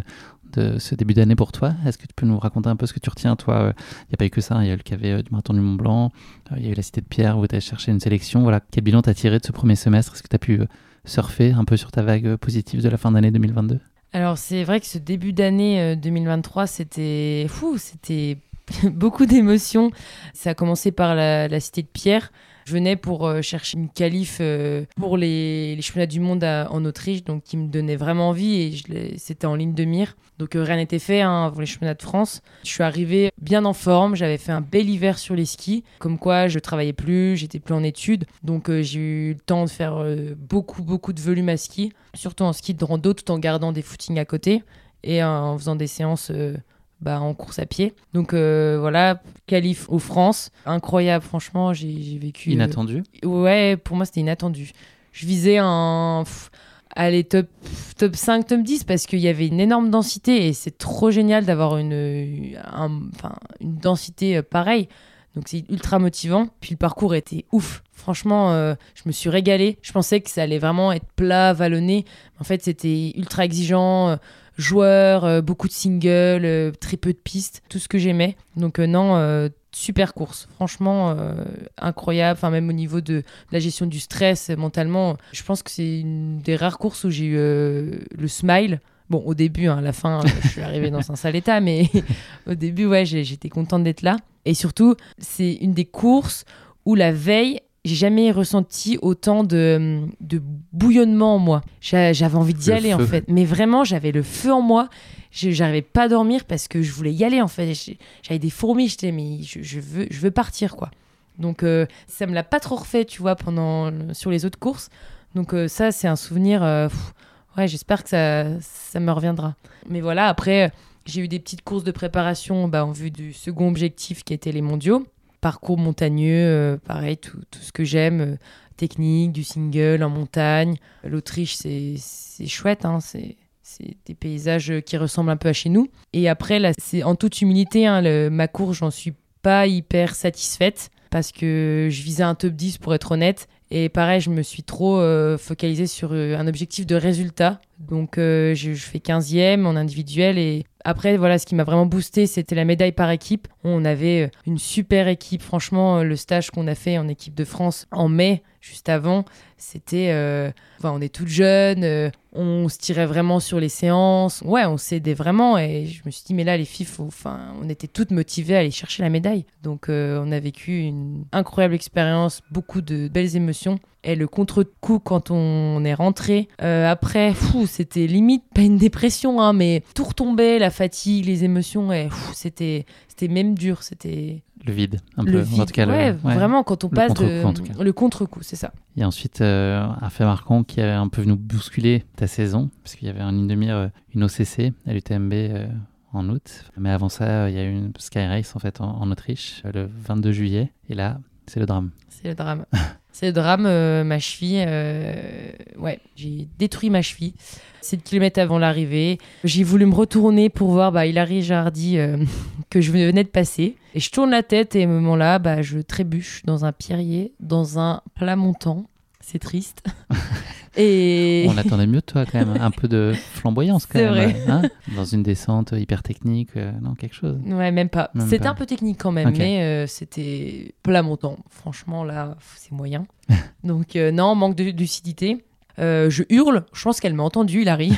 de ce début d'année pour toi. Est-ce que tu peux nous raconter un peu ce que tu retiens, toi euh, Il n'y a pas eu que ça, hein. il y a eu le KV euh, du Marathon du Mont Blanc, euh, il y a eu la Cité de Pierre où tu as cherché une sélection. Voilà, quel bilan t'as tiré de ce premier semestre? Est-ce que tu as pu surfer un peu sur ta vague positive de la fin d'année 2022 Alors c'est vrai que ce début d'année euh, 2023, c'était fou, c'était beaucoup d'émotions. Ça a commencé par la, la cité de Pierre. Je venais pour euh, chercher une qualif euh, pour les, les championnats du monde en Autriche, donc qui me donnait vraiment envie et c'était en ligne de mire. Donc euh, rien n'était fait hein, avant les championnats de France. Je suis arrivée bien en forme, j'avais fait un bel hiver sur les skis, comme quoi je travaillais plus, j'étais plus en études, donc j'ai eu le temps de faire beaucoup beaucoup de volume à ski, surtout en ski de rando, tout en gardant des footings à côté et en faisant des séances bah, en course à pied. Donc euh, voilà, qualif aux France, incroyable franchement, j'ai vécu... euh, Inattendu Ouais, pour moi, c'était inattendu. Je visais un. pff, Allez, top, top 5, top 10, parce qu'il y avait une énorme densité et c'est trop génial d'avoir une, un- enfin, une densité euh, pareille. Donc c'est ultra motivant. Puis le parcours était ouf. Franchement, euh, je me suis régalée. Je pensais que ça allait vraiment être plat, vallonné. En fait, c'était ultra exigeant. Euh, joueur, euh, beaucoup de singles, euh, très peu de pistes, tout ce que j'aimais. Donc euh, non, super course. Franchement, incroyable. Enfin, même au niveau de la gestion du stress mentalement, je pense que c'est une des rares courses où j'ai eu le smile. Bon, au début, hein, à la fin, je suis arrivée dans un sale état, mais au début, ouais, j'étais contente d'être là. Et surtout, c'est une des courses où la veille, j'ai jamais ressenti autant de, de bouillonnement en moi. J'a- J'avais envie d'y Le aller, en fait. Mais vraiment, j'avais le feu en moi. J'arrivais pas à dormir parce que je voulais y aller, en fait. J'avais des fourmis, j'étais, mais je, je veux, je veux partir, quoi. Donc, euh, ça me l'a pas trop refait, tu vois, pendant, sur les autres courses. Donc, euh, ça, c'est un souvenir. euh, pff, ouais, j'espère que ça, ça me reviendra. Mais voilà, après, j'ai eu des petites courses de préparation bah, en vue du second objectif qui était les mondiaux. Parcours montagneux, euh, pareil, tout, tout, ce que j'aime, euh, technique, du single en montagne. L'Autriche, c'est chouette, hein, c'est des paysages qui ressemblent un peu à chez nous. Et après, là, c'est en toute humilité, hein, le, ma course, j'en suis pas hyper satisfaite parce que je visais un top 10 pour être honnête. Et pareil, je me suis trop euh, focalisée sur un objectif de résultat. Donc je, je, fais 15e en individuel et après voilà ce qui m'a vraiment boosté c'était la médaille par équipe. On avait une super équipe franchement le stage qu'on a fait en équipe de France en mai juste avant, c'était enfin, on est toutes jeunes, on se tirait vraiment sur les séances. Ouais, on s'aidait vraiment. Et je me suis dit, mais là, les filles, enfin, on était toutes motivées à aller chercher la médaille. Donc, euh, on a vécu une incroyable expérience, beaucoup de belles émotions. Et le contre-coup, quand on est rentré, euh, après, c'était limite pas une dépression, hein, mais tout retombait, la fatigue, les émotions, et c'était même dur. C'était le vide, un peu. En tout cas, ouais, vraiment, quand on passe de... le contre-coup, c'est ça. Et ensuite, euh, un fait marquant qui a un peu venu bousculer ta saison, parce qu'il y avait en ligne de mire euh, une OCC à l'UTMB euh, en août. Mais avant ça, il y a eu une Sky Race en fait en, Autriche le 22 juillet. Et là, c'est le drame. C'est le drame. c'est le drame. ma cheville, ouais, j'ai détruit ma cheville. 7 km avant l'arrivée. J'ai voulu me retourner pour voir bah, Hilary Jardy que je venais de passer. Et je tourne la tête et à ce moment-là, bah, je trébuche dans un pierrier, dans un plat montant. C'est triste. et... On attendait mieux de toi quand même, un peu de flamboyance quand même. Vrai. Hein dans une descente hyper technique, euh, non, quelque chose. Ouais, même pas. C'était un peu technique quand même, mais euh, c'était plat montant. Franchement, là, c'est moyen. Donc, euh, non, manque de lucidité. Je hurle, je pense qu'elle m'a entendu, Hilary.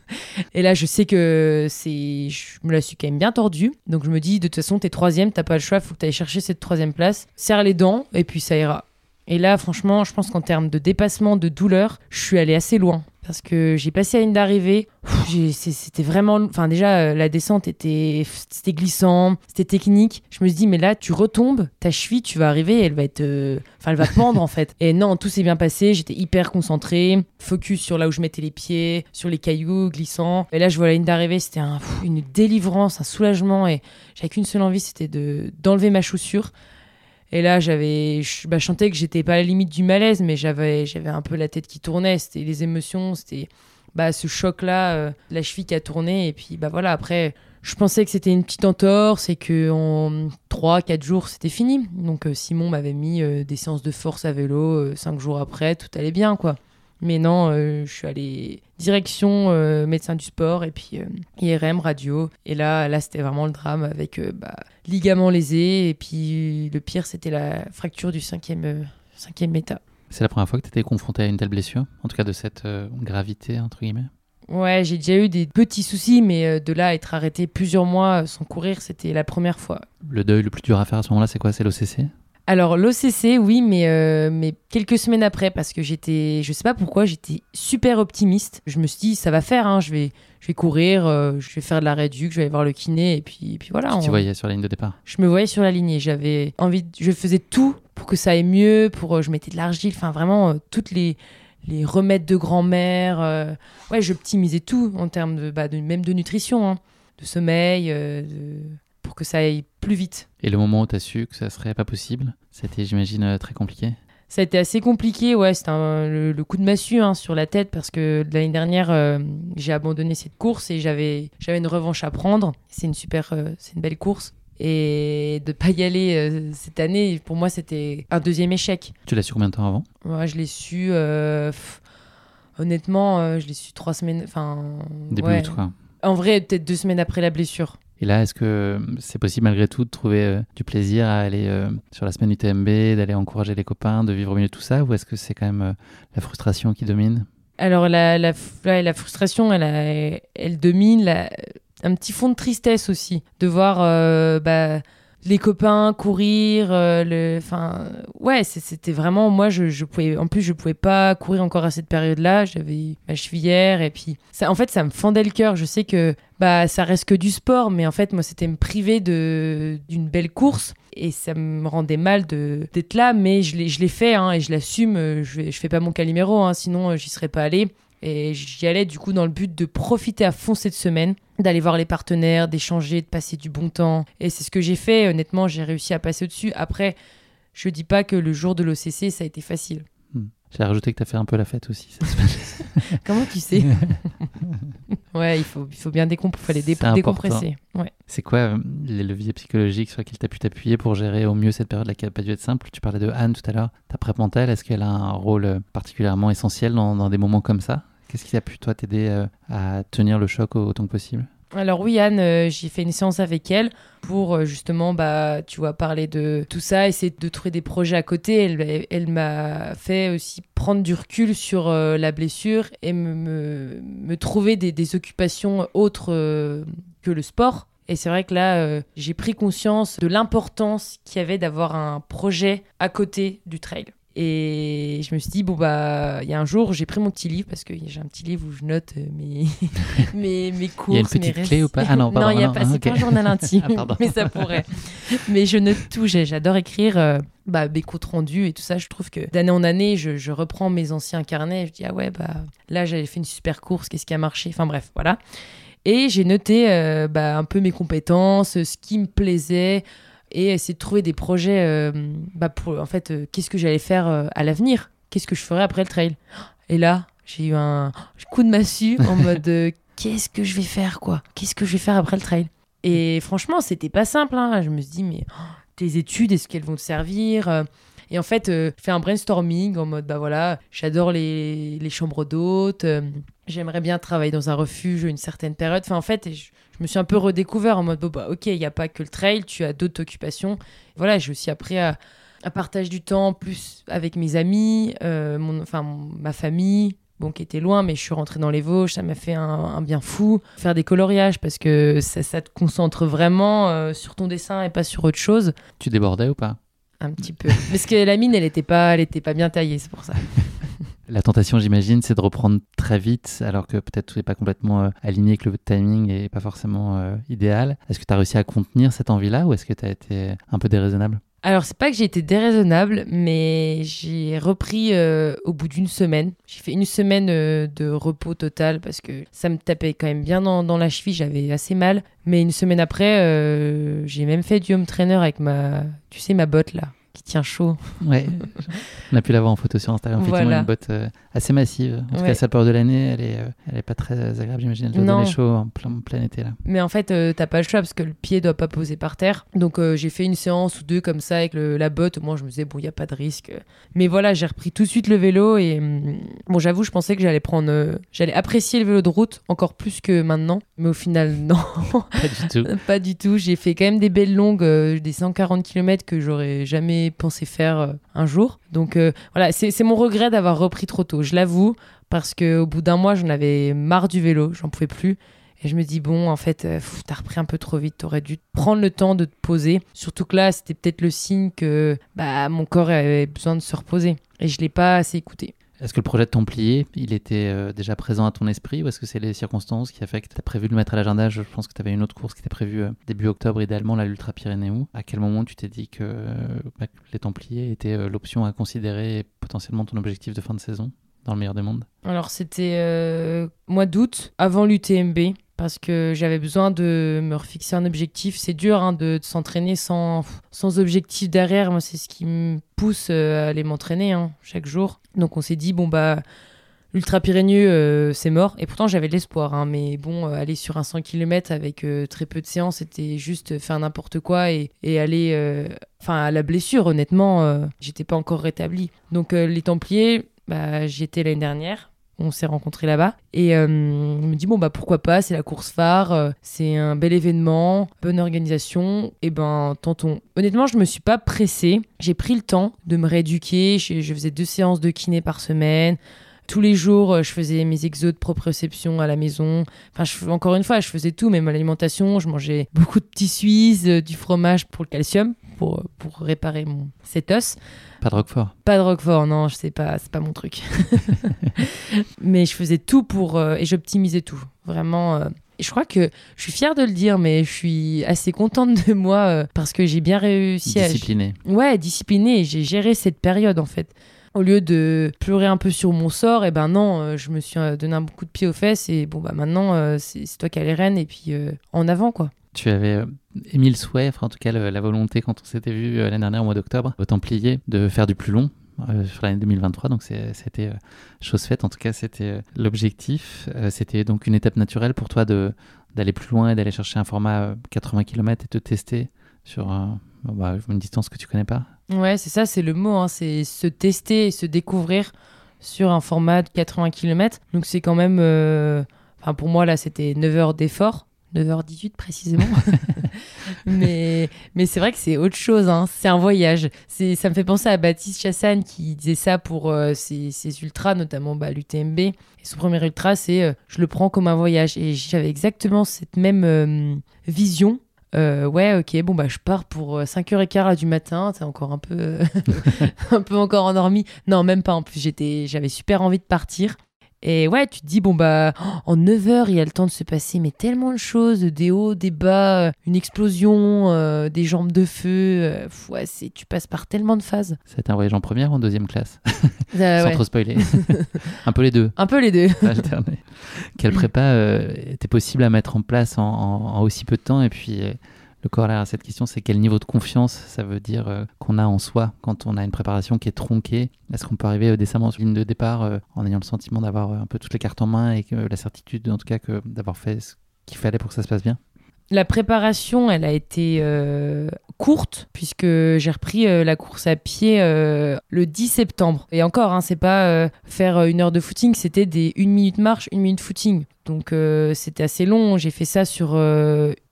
Et là, je sais que c'est, je me la suis quand même bien tordue. Donc je me dis, de toute façon, t'es troisième, t'as pas le choix, faut que t'ailles chercher cette troisième place. Serre les dents et puis ça ira. Et là, franchement, je pense qu'en termes de dépassement, de douleur, je suis allée assez loin parce que j'ai passé à une d'arrivée. C'était vraiment. Enfin, déjà, euh, la descente était, c'était glissant, c'était technique. Je me suis dit, mais là, tu retombes, ta cheville, tu vas arriver, elle va être. Euh, enfin, elle va pendre en fait. Et non, tout s'est bien passé. J'étais hyper concentrée, focus sur là où je mettais les pieds, sur les cailloux glissants. Et là, je vois la ligne d'arrivée, c'était un, une délivrance, un soulagement. Et j'avais qu'une seule envie, c'était d'enlever ma chaussure et là, j'avais, bah, je chantais que j'étais pas à la limite du malaise, mais j'avais, j'avais un peu la tête qui tournait. C'était les émotions, c'était bah, ce choc-là, euh, la cheville qui a tourné. Et puis, bah voilà, après, je pensais que c'était une petite entorse et que en 3-4 jours, c'était fini. Donc, euh, Simon m'avait mis euh, des séances de force à vélo 5 jours après, tout allait bien, quoi. Mais non, je suis allée direction médecin du sport et puis IRM, radio. Et là, là c'était vraiment le drame avec bah, ligament lésé. Et puis le pire, c'était la fracture du cinquième, euh, cinquième méta. C'est la première fois que tu étais confronté à une telle blessure En tout cas de cette euh, gravité, entre guillemets? Ouais, j'ai déjà eu des petits soucis, mais euh, de là à être arrêté plusieurs mois sans courir, c'était la première fois. Le deuil le plus dur à faire à ce moment-là, c'est quoi? C'est l'OCC alors l'OCC, oui, mais, euh, mais quelques semaines après, parce que j'étais, je sais pas pourquoi, j'étais super optimiste. Je me suis dit, ça va faire, hein, je, vais, je vais courir, euh, je vais faire de la réduc, je vais aller voir le kiné, et puis, et puis voilà. Tu te voyais sur la ligne de départ Je me voyais sur la ligne, j'avais envie, je faisais tout pour que ça aille mieux, pour, euh, je mettais de l'argile, enfin vraiment, toutes les, les remèdes de grand-mère, ouais, j'optimisais tout en termes de, bah, de, même de nutrition, hein, de sommeil, de pour que ça aille plus vite. Et le moment où tu as su que ça serait pas possible, c'était, j'imagine, euh, très compliqué ça a été assez compliqué, ouais, c'était le, coup de massue hein, sur la tête parce que l'année dernière, euh, j'ai abandonné cette course et j'avais, j'avais une revanche à prendre. C'est une super, euh, c'est une belle course. Et de pas y aller cette année, pour moi, c'était un deuxième échec. Tu l'as su combien de temps avant? Moi, je l'ai su, honnêtement, je l'ai su trois semaines, enfin... Début ouais. En vrai, peut-être deux semaines après la blessure. Et là, est-ce que c'est possible malgré tout de trouver euh, du plaisir à aller euh, sur la semaine UTMB, d'aller encourager les copains, de vivre au milieu de tout ça Ou est-ce que c'est quand même euh, la frustration qui domine? Alors, la, la, la, frustration, elle, elle domine. un petit fond de tristesse aussi, de voir bah, les copains courir euh, enfin ouais c'était vraiment moi je, pouvais en plus je pouvais pas courir encore à cette période là j'avais ma chevillère et puis ça en fait ça me fendait le cœur. Je sais que bah ça reste que du sport mais en fait moi c'était me priver de d'une belle course et ça me rendait mal de d'être là mais je l'ai je l'ai fait hein, et je l'assume. Je je fais pas mon caliméro hein, sinon euh, j'y serais pas allé Et j'y allais du coup dans le but de profiter à fond cette semaine, d'aller voir les partenaires, d'échanger, de passer du bon temps. Et c'est ce que j'ai fait. Honnêtement, j'ai réussi à passer au-dessus. Après, je dis pas que le jour de l'OCC, ça a été facile. Hmm. J'ai rajouté que tu as fait un peu la fête aussi. Comment tu sais Ouais, il faut, il faut bien fallait décompresser. Ouais. C'est quoi euh, les leviers psychologiques sur lesquels tu as pu t'appuyer pour gérer au mieux cette période-là qui n'a pas dû être simple? Tu parlais de Anne tout à l'heure. Ta prep mentale, est-ce qu'elle a un rôle particulièrement essentiel dans, dans des moments comme ça? Qu'est-ce qui a pu, toi, t'aider euh, à tenir le choc autant que possible? Alors oui, Anne, euh, j'ai fait une séance avec elle pour euh, justement, bah, tu vois, parler de tout ça, essayer de trouver des projets à côté. Elle, m'a fait aussi prendre du recul sur euh, la blessure et me, me, trouver des, des, occupations autres que le sport. Et c'est vrai que là, j'ai pris conscience de l'importance qu'il y avait d'avoir un projet à côté du trail. Et je me suis dit, bon, bah, il y a un jour, j'ai pris mon petit livre, parce que j'ai un petit livre où je note euh, mes, mes, mes courses. Il y a une petite clé ou pas? Ah non, pardon, non, il n'y a pas, c'est pas un journal intime, ah, mais ça pourrait. mais je note tout, j'adore écrire euh, bah, mes comptes rendus et tout ça. Je trouve que d'année en année, je, je, reprends mes anciens carnets, je dis, ah ouais, bah, là, j'avais fait une super course, qu'est-ce qui a marché? Enfin bref, voilà. Et j'ai noté euh, bah, un peu mes compétences, ce qui me plaisait, et essayer de trouver des projets euh, bah pour en fait euh, qu'est-ce que j'allais faire euh, à l'avenir? Qu'est-ce que je ferais après le trail? Et là j'ai eu un coup de massue en mode qu'est-ce que je vais faire quoi? Qu'est-ce que je vais faire après le trail? Et franchement c'était pas simple hein. je me suis dit mais oh, tes études est-ce qu'elles vont te servir et en fait, je fais un brainstorming en mode, bah voilà, j'adore les, les, chambres d'hôtes, j'aimerais bien travailler dans un refuge une certaine période. Enfin, en fait, je, je me suis un peu redécouvert en mode, bon, bah, ok, il n'y a pas que le trail, tu as d'autres occupations. Voilà, j'ai aussi appris à, à, partager du temps plus avec mes amis, euh, mon, enfin, ma famille, bon, qui était loin, mais je suis rentrée dans les Vosges, ça m'a fait un, bien fou. Faire des coloriages parce que ça, ça te concentre vraiment euh, sur ton dessin et pas sur autre chose. Tu débordais ou pas? Un petit peu. parce que la mine, elle n'était pas, elle était pas bien taillée, c'est pour ça. La tentation, j'imagine, c'est de reprendre très vite, alors que peut-être tout n'est pas complètement euh, aligné, que le timing n'est pas forcément euh, idéal. Est-ce que tu as réussi à contenir cette envie-là ou est-ce que tu as été un peu déraisonnable? Alors, c'est pas que j'ai été déraisonnable, mais j'ai repris euh, au bout d'une semaine. J'ai fait une semaine de repos total parce que ça me tapait quand même bien dans, la cheville, j'avais assez mal. Mais une semaine après, j'ai même fait du home trainer avec ma, tu sais, ma botte là qui tient chaud. Ouais, on a pu la voir en photo sur Instagram. Effectivement, une botte euh, assez massive. En tout cas, cette période de l'année, elle est, euh, elle est pas très agréable, j'imagine. Elle doit donner chaud en plein, plein, été. Là. Mais en fait, tu euh, t'as pas le choix parce que le pied doit pas poser par terre. Donc, j'ai fait une séance ou deux comme ça avec la botte. Moi, je me disais, bon, il n'y a pas de risque. Mais voilà, j'ai repris tout de suite le vélo et hum, bon, j'avoue, je pensais que j'allais prendre, j'allais apprécier le vélo de route encore plus que maintenant. Mais au final, non. Pas du tout. pas du tout. J'ai fait quand même des belles longues, des 140 km que j'aurais jamais pensé faire euh, un jour. Donc euh, voilà, c'est mon regret d'avoir repris trop tôt, je l'avoue, parce qu'au bout d'un mois, j'en avais marre du vélo, j'en pouvais plus. Et je me dis, bon, en fait, euh, t'as repris un peu trop vite, t'aurais dû prendre le temps de te poser. Surtout que là, c'était peut-être le signe que bah, mon corps avait besoin de se reposer. Et je l'ai pas assez écouté. Est-ce que le projet de Templier, il était euh, déjà présent à ton esprit ou est-ce que c'est les circonstances qui a fait que tu as prévu de le mettre à l'agenda? Je pense que tu avais une autre course qui était prévue euh, début octobre, idéalement, l'Ultra Pyrénéo. À quel moment tu t'es dit que, bah, les Templiers étaient euh, l'option à considérer et potentiellement ton objectif de fin de saison dans le meilleur des mondes? Alors c'était mois d'août, avant l'UTMB parce que j'avais besoin de me refixer un objectif. C'est dur hein, de, s'entraîner sans, objectif derrière. Moi, c'est ce qui me pousse euh, à aller m'entraîner hein, chaque jour. Donc, on s'est dit, bon, bah, l'Ultra Pyrénées, euh, c'est mort. Et pourtant, j'avais de l'espoir. Hein. mais bon, euh, aller sur un 100 km avec très peu de séances, c'était juste faire n'importe quoi et, aller. Enfin, à la blessure, honnêtement, j'étais pas encore rétabli. Donc, les Templiers, bah, j'y étais l'année dernière on s'est rencontrés là-bas. Et euh, on me dit, bon, bah pourquoi pas, c'est la course phare, euh, c'est un bel événement, bonne organisation, et eh ben tentons. Honnêtement, je me suis pas pressée. J'ai pris le temps de me rééduquer. Je, faisais deux séances de kiné par semaine. Tous les jours, euh, je faisais mes exos de proprioception à la maison. Enfin, encore une fois, je faisais tout, même l'alimentation. Je mangeais beaucoup de petits suisses, du fromage pour le calcium, pour, pour réparer mon, cet os. Pas de Roquefort Pas de Roquefort, non, je sais pas, c'est pas mon truc. mais je faisais tout pour. Euh, et j'optimisais tout. Vraiment. Euh. Et je crois que je suis fière de le dire, mais je suis assez contente de moi euh, parce que j'ai bien réussi à. Discipliné. Ouais, discipliné. J'ai géré cette période en fait. au lieu de pleurer un peu sur mon sort, et eh ben non, je me suis donné un coup de pied aux fesses et bon bah maintenant c'est toi qui as les rênes et puis en avant quoi. Tu avais émis le souhait, enfin en tout cas la volonté quand on s'était vu l'année dernière au mois d'octobre au Templier de faire du plus long, euh, sur l'année 2023. Donc c'était euh, chose faite. En tout cas, c'était euh, l'objectif. c'était donc une étape naturelle pour toi d'aller plus loin et d'aller chercher un format 80 km et te tester sur bah, une distance que tu connais pas. Ouais, c'est ça, c'est le mot. Hein. c'est se tester et se découvrir sur un format de 80 km. Donc c'est quand même, enfin pour moi là, c'était 9 heures d'effort. 9h18 précisément. mais mais c'est vrai que c'est autre chose, hein. c'est un voyage. C'est, ça me fait penser à Baptiste Chassagne qui disait ça pour euh, ses, ultras, notamment bah, l'UTMB. Son premier ultra, c'est euh, je le prends comme un voyage. Et j'avais exactement cette même euh, vision. ouais, ok, bon, bah, je pars pour 5h15 du matin. T'es encore un peu, un peu encore endormi. Non, même pas. En plus, j'avais super envie de partir. Et ouais, tu te dis, bon, bah, en 9 heures, il y a le temps de se passer, mais tellement de choses, des hauts, des bas, euh, une explosion, euh, des jambes de feu. Euh, ouais, c'est, tu passes par tellement de phases. C'est un voyage en première ou en deuxième classe Sans trop spoiler. un peu les deux. Un peu les deux. Quelle prépa était possible à mettre en place en, en, aussi peu de temps et puis le corollaire à cette question, c'est quel niveau de confiance ça veut dire euh, qu'on a en soi quand on a une préparation qui est tronquée? Est-ce qu'on peut arriver euh, décemment sur ligne de départ euh, en ayant le sentiment d'avoir un peu toutes les cartes en main et la certitude, en tout cas, d'avoir fait ce qu'il fallait pour que ça se passe bien? La préparation, elle a été courte puisque j'ai repris la course à pied le 10 septembre. Et encore, hein, c'est pas faire une heure de footing, c'était des une minute marche, une minute footing. Donc c'était assez long. J'ai fait ça sur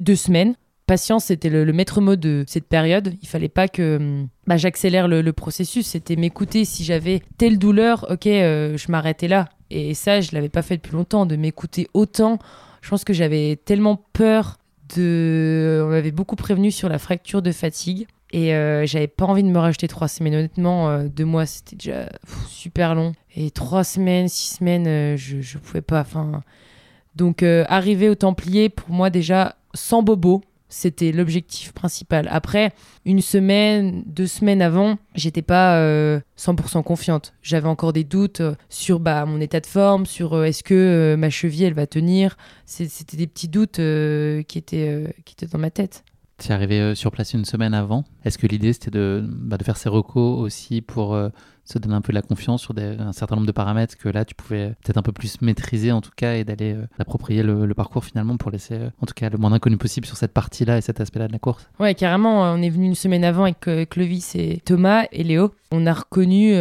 deux semaines patience, c'était le, maître mot de cette période. Il fallait pas que hum, bah, j'accélère le, processus. C'était m'écouter. Si j'avais telle douleur, ok, euh, je m'arrêtais là. Et ça, je l'avais pas fait depuis longtemps, de m'écouter autant. Je pense que j'avais tellement peur de. On m'avait beaucoup prévenu sur la fracture de fatigue. Et euh, j'avais pas envie de me rajouter trois semaines. Honnêtement, euh, deux mois, c'était déjà super long. Et trois semaines, six semaines, je, je pouvais pas. Donc, arriver au Templier, pour moi, déjà, sans bobo, c'était l'objectif principal. Après, une semaine, deux semaines avant, j'étais pas 100% euh, confiante. J'avais encore des doutes euh, sur bah, mon état de forme, sur euh, est-ce que ma cheville elle va tenir. C'était des petits doutes qui, étaient, qui étaient dans ma tête. Tu es arrivé sur place une semaine avant. Est-ce que l'idée c'était de, bah, de, faire ces recos aussi pour se donner un peu de la confiance sur un certain nombre de paramètres que là tu pouvais peut-être un peu plus maîtriser en tout cas et d'aller euh, approprier le, parcours finalement pour laisser euh, en tout cas le moins inconnu possible sur cette partie-là et cet aspect-là de la course? Ouais, carrément. On est venu une semaine avant avec euh, Clovis et Thomas et Léo. On a reconnu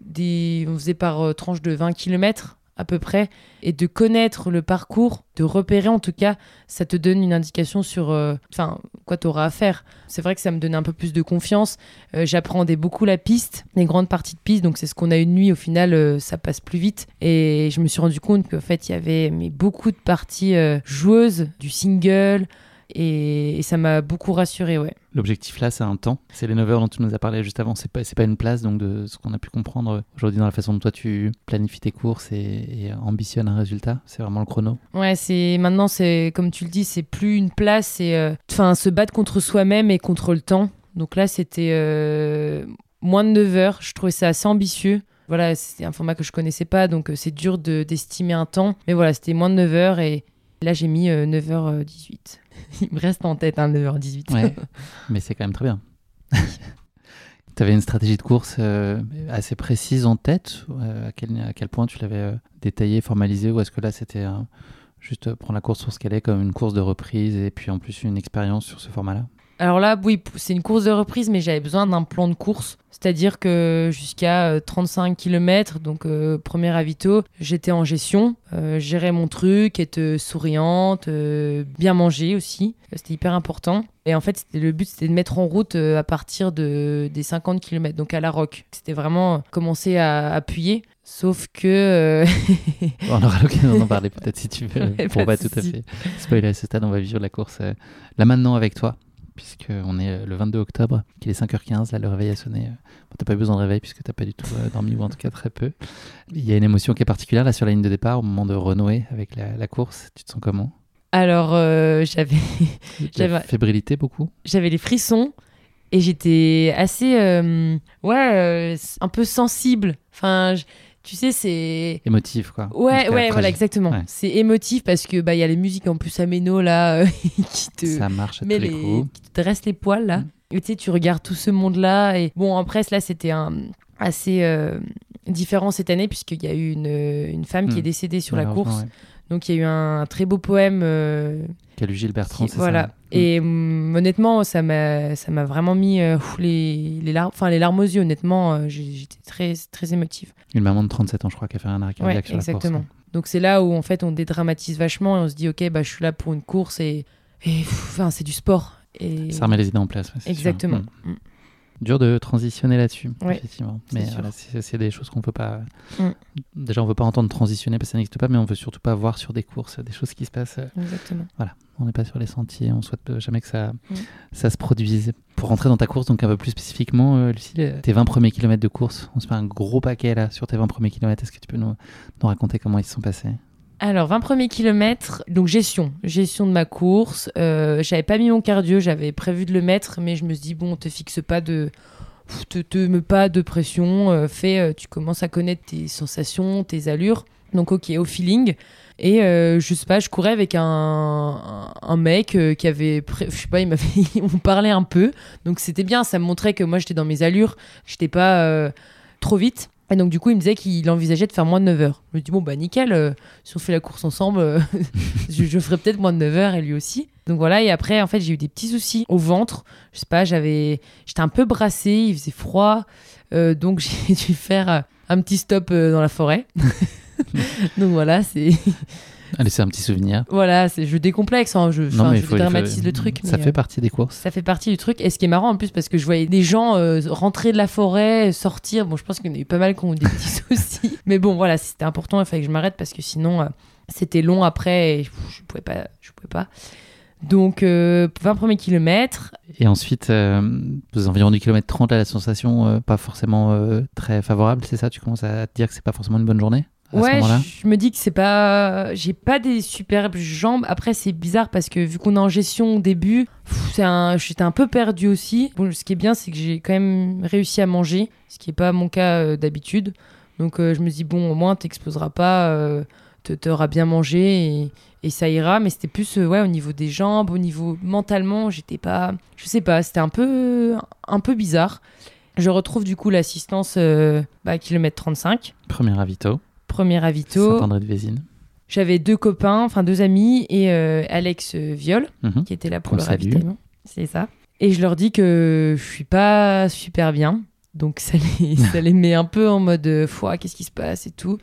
des. On faisait par tranche de 20 km à peu près, et de connaître le parcours, de repérer en tout cas, ça te donne une indication sur euh, enfin quoi tu auras à faire. C'est vrai que ça me donnait un peu plus de confiance. Euh, j'apprenais beaucoup la piste, les grandes parties de piste, donc c'est ce qu'on a une nuit. Au final, euh, ça passe plus vite. Et je me suis rendu compte qu'en fait, il y avait mais, beaucoup de parties joueuses, du single, et, ça m'a beaucoup rassuré, ouais. L'objectif là, c'est un temps. C'est les 9 heures dont tu nous as parlé juste avant. C'est pas, pas une place, donc de ce qu'on a pu comprendre aujourd'hui dans la façon dont toi tu planifies tes courses et, ambitionnes un résultat. C'est vraiment le chrono. Ouais, c'est maintenant, c'est comme tu le dis, c'est plus une place, c'est euh, enfin se battre contre soi-même et contre le temps. Donc là, c'était euh, moins de 9 heures. Je trouvais ça assez ambitieux. Voilà, c'était un format que je connaissais pas, donc euh, c'est dur d'estimer un temps. Mais voilà, c'était moins de 9 heures et là, j'ai mis 9h18. Il me reste en tête, hein, 9h18. Ouais, mais c'est quand même très bien. tu avais une stratégie de course euh, assez précise en tête euh, à, quel, à, quel, point tu l'avais euh, détaillée, formalisée Ou est-ce que là, c'était juste prendre la course sur ce qu'elle est, comme une course de reprise et puis en plus une expérience sur ce format-là? Alors là, oui, c'est une course de reprise, mais j'avais besoin d'un plan de course. C'est-à-dire que jusqu'à 35 euh, km, donc euh, premier avito, j'étais en gestion, euh, gérais mon truc, être souriante, bien manger aussi. C'était hyper important. Et en fait, le but, c'était de mettre en route à partir de, des 50 km, donc à la roque. C'était vraiment commencer à appuyer. Sauf que. on aura l'occasion d'en parler peut-être si tu veux, pour pas, tout à fait spoiler à ce stade. On va vivre la course là maintenant avec toi puisqu'on est euh, le 22 octobre, qu'il est 5h15, là le réveil a sonné. Euh, bon, t'as pas eu besoin de réveil puisque t'as pas du tout euh, dormi, ou en tout cas très peu. Il y a une émotion qui est particulière là sur la ligne de départ, au moment de renouer avec la, course. Tu te sens comment? Alors, j'avais. j'avais fébrilité beaucoup? J'avais les frissons. Et j'étais assez, euh, ouais, un peu sensible. Enfin, tu sais, c'est. Émotif, quoi. En Ouais, ouais, voilà, exactement. Ouais. C'est émotif parce que bah il y a les musiques en plus améno là euh, qui te Ça marche à tous les, les, coups. qui te dresse les poils là. Mm. Et tu sais, tu regardes tout ce monde là et bon après là c'était un assez euh, différent cette année puisqu'il y a eu une, une femme qui Mm. est décédée sur la course. ouais. Donc il y a eu un très beau poème euh, Calu Gilles Bertrand, c'est voilà. ça Mm. Et hum, honnêtement, ça m'a, ça m'a vraiment mis euh, les, les les larmes aux yeux. Honnêtement, euh, j'étais très, très émotive. Une maman de 37 ans, je crois, qui a fait un arrêt Ouais, cardiaque sur la exactement. course. Donc c'est là où en fait on dédramatise vachement et on se dit ok, bah je suis là pour une course et, enfin c'est du sport. Et Ça remet les idées en place. ouais, sûr. exactement. Mm. Mm. Dur de transitionner là-dessus, Ouais, effectivement. Mais voilà, c'est des choses qu'on peut pas. Mm. Déjà, on veut pas entendre transitionner parce que ça n'existe pas, mais on veut surtout pas voir sur des courses des choses qui se passent. euh, Exactement. On n'est pas sur les sentiers, on souhaite jamais que ça, Mm. ça se produise. Pour rentrer dans ta course, donc un peu plus spécifiquement, euh, Lucie, euh, tes 20 premiers kilomètres de course, on se fait un gros paquet là sur tes 20 premiers kilomètres. Est-ce que tu peux nous, nous raconter comment ils se sont passés? Alors 20 premiers kilomètres, donc gestion, gestion de ma course. Euh, j'avais pas mis mon cardio, j'avais prévu de le mettre, mais je me suis dit bon, te fixe pas de te, te mets pas de pression, euh, fais, euh, tu commences à connaître tes sensations, tes allures. Donc ok, au feeling. Et euh, je sais pas, je courais avec un, mec qui avait, pré- je sais pas, il m'avait, on parlait un peu. Donc c'était bien, ça me montrait que moi j'étais dans mes allures, j'étais pas trop vite. Et donc du coup il me disait qu'il envisageait de faire moins de 9 heures. Je me dis bon bah nickel, euh, si on fait la course ensemble, euh, je, ferai peut-être moins de 9 heures et lui aussi. Donc voilà, et après en fait j'ai eu des petits soucis au ventre. Je sais pas, j'avais, j'étais un peu brassée, il faisait froid, Euh, donc j'ai dû faire un petit stop dans la forêt. donc voilà, c'est Allez, c'est un petit souvenir. voilà, c'est je décomplexe, hein, je, mais je faut- faut- dramatise le truc. Ça mais, fait euh, partie des courses. ça fait partie du truc. Et ce qui est marrant en plus, parce que je voyais des gens euh, rentrer de la forêt, sortir. Bon, je pense qu'il y en a eu pas mal qui ont eu des petits soucis. Mais bon, voilà, c'était important. Il fallait que je m'arrête parce que sinon, euh, c'était long après et je pouvais pas. Je pouvais pas. Donc, euh, 20 premiers kilomètres. Et ensuite, euh, aux environs du kilomètre 30, là, la sensation euh, pas forcément très favorable, c'est ça? Tu commences à te dire que c'est pas forcément une bonne journée? À Ouais, je me dis que c'est pas. J'ai pas des superbes jambes. Après, c'est bizarre parce que vu qu'on est en gestion au début, un... j'étais un peu perdue aussi. Bon, ce qui est bien, c'est que j'ai quand même réussi à manger, ce qui est pas mon cas euh, d'habitude. Donc, euh, je me dis, bon, au moins, t'exploseras pas, euh, t'auras bien mangé et, et ça ira. Mais c'était plus ouais, au niveau des jambes, au niveau mentalement, j'étais pas. Je sais pas, c'était un peu, un peu bizarre. Je retrouve du coup l'assistance euh, bah, kilomètre 35, Premier ravito, premier ravito. Saint-André-de-Vésine. J'avais deux copains, enfin deux amis, et euh, Alex euh, Viol, Mhm. qui était là pour le ravitaillement. C'est ça. Et je leur dis que je suis pas super bien. Donc ça les, ça les met un peu en mode euh, foi, qu'est-ce qui se passe et tout.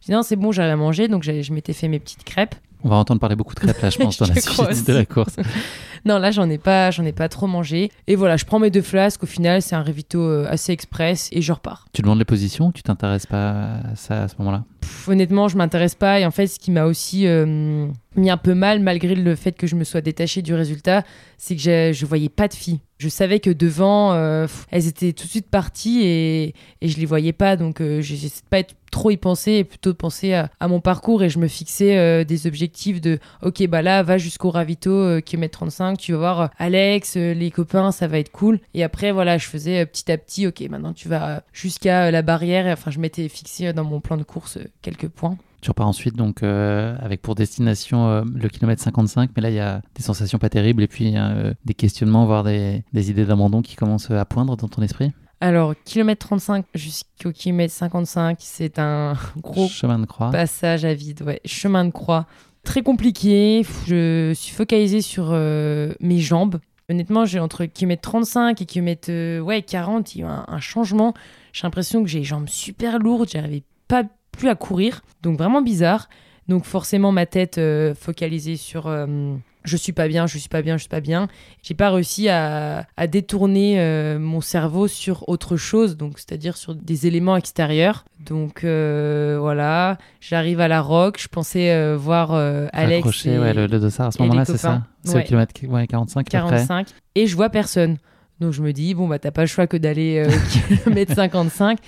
Je dis non, c'est bon, j'arrive à manger. Donc j'ai- je m'étais fait mes petites crêpes. On va entendre parler beaucoup de crêpes là, je pense, dans la Je suite de la course. Non, là, j'en ai pas, j'en ai pas trop mangé. Et voilà, je prends mes deux flasques. Au final, c'est un ravito euh, assez express et je repars. Tu demandes les positions tu t'intéresses pas à ça à ce moment-là? Honnêtement, je m'intéresse pas. Et en fait, ce qui m'a aussi euh, mis un peu mal, malgré le fait que je me sois détachée du résultat, c'est que je, voyais pas de filles. Je savais que devant, euh, elles étaient tout de suite parties et, et je les voyais pas. Donc, euh, j'essaie de pas être trop y penser et plutôt de penser à, à mon parcours. Et je me fixais des objectifs de OK, bah là, va jusqu'au ravito, euh, kilomètre 35. Tu vas voir euh, Alex, euh, les copains, ça va être cool. Et après, voilà, je faisais euh, petit à petit OK, maintenant tu vas jusqu'à la barrière. Enfin, je m'étais fixé dans mon plan de course quelques points. Tu repars ensuite donc euh, avec pour destination euh, le kilomètre 55, mais là il y a des sensations pas terribles et puis euh, des questionnements, voire des, des idées d'abandon qui commencent à poindre dans ton esprit. Alors, kilomètre 35 jusqu'au kilomètre 55, c'est un gros Chemin de croix. passage à vide, ouais, chemin de croix. Très compliqué, je suis focalisée sur euh, mes jambes. Honnêtement, j'ai entre kilomètre 35 et kilomètre euh, ouais, 40, il y a eu un, un changement. J'ai l'impression que j'ai les jambes super lourdes, j'arrivais pas plus à courir, donc vraiment bizarre. Donc forcément ma tête euh, focalisée sur euh, je suis pas bien, je suis pas bien, je suis pas bien. J'ai pas réussi à, à détourner euh, mon cerveau sur autre chose, donc c'est-à-dire sur des éléments extérieurs. Donc euh, voilà, j'arrive à la rock, je pensais euh, voir Alex Accroché, et ouais, le, le dossard à ce moment-là, c'est ça? C'est Ouais. au kilomètre ouais, 45 à peu près 45 et je vois personne. Donc je me dis bon bah t'as pas le choix que d'aller euh, kilomètre 55.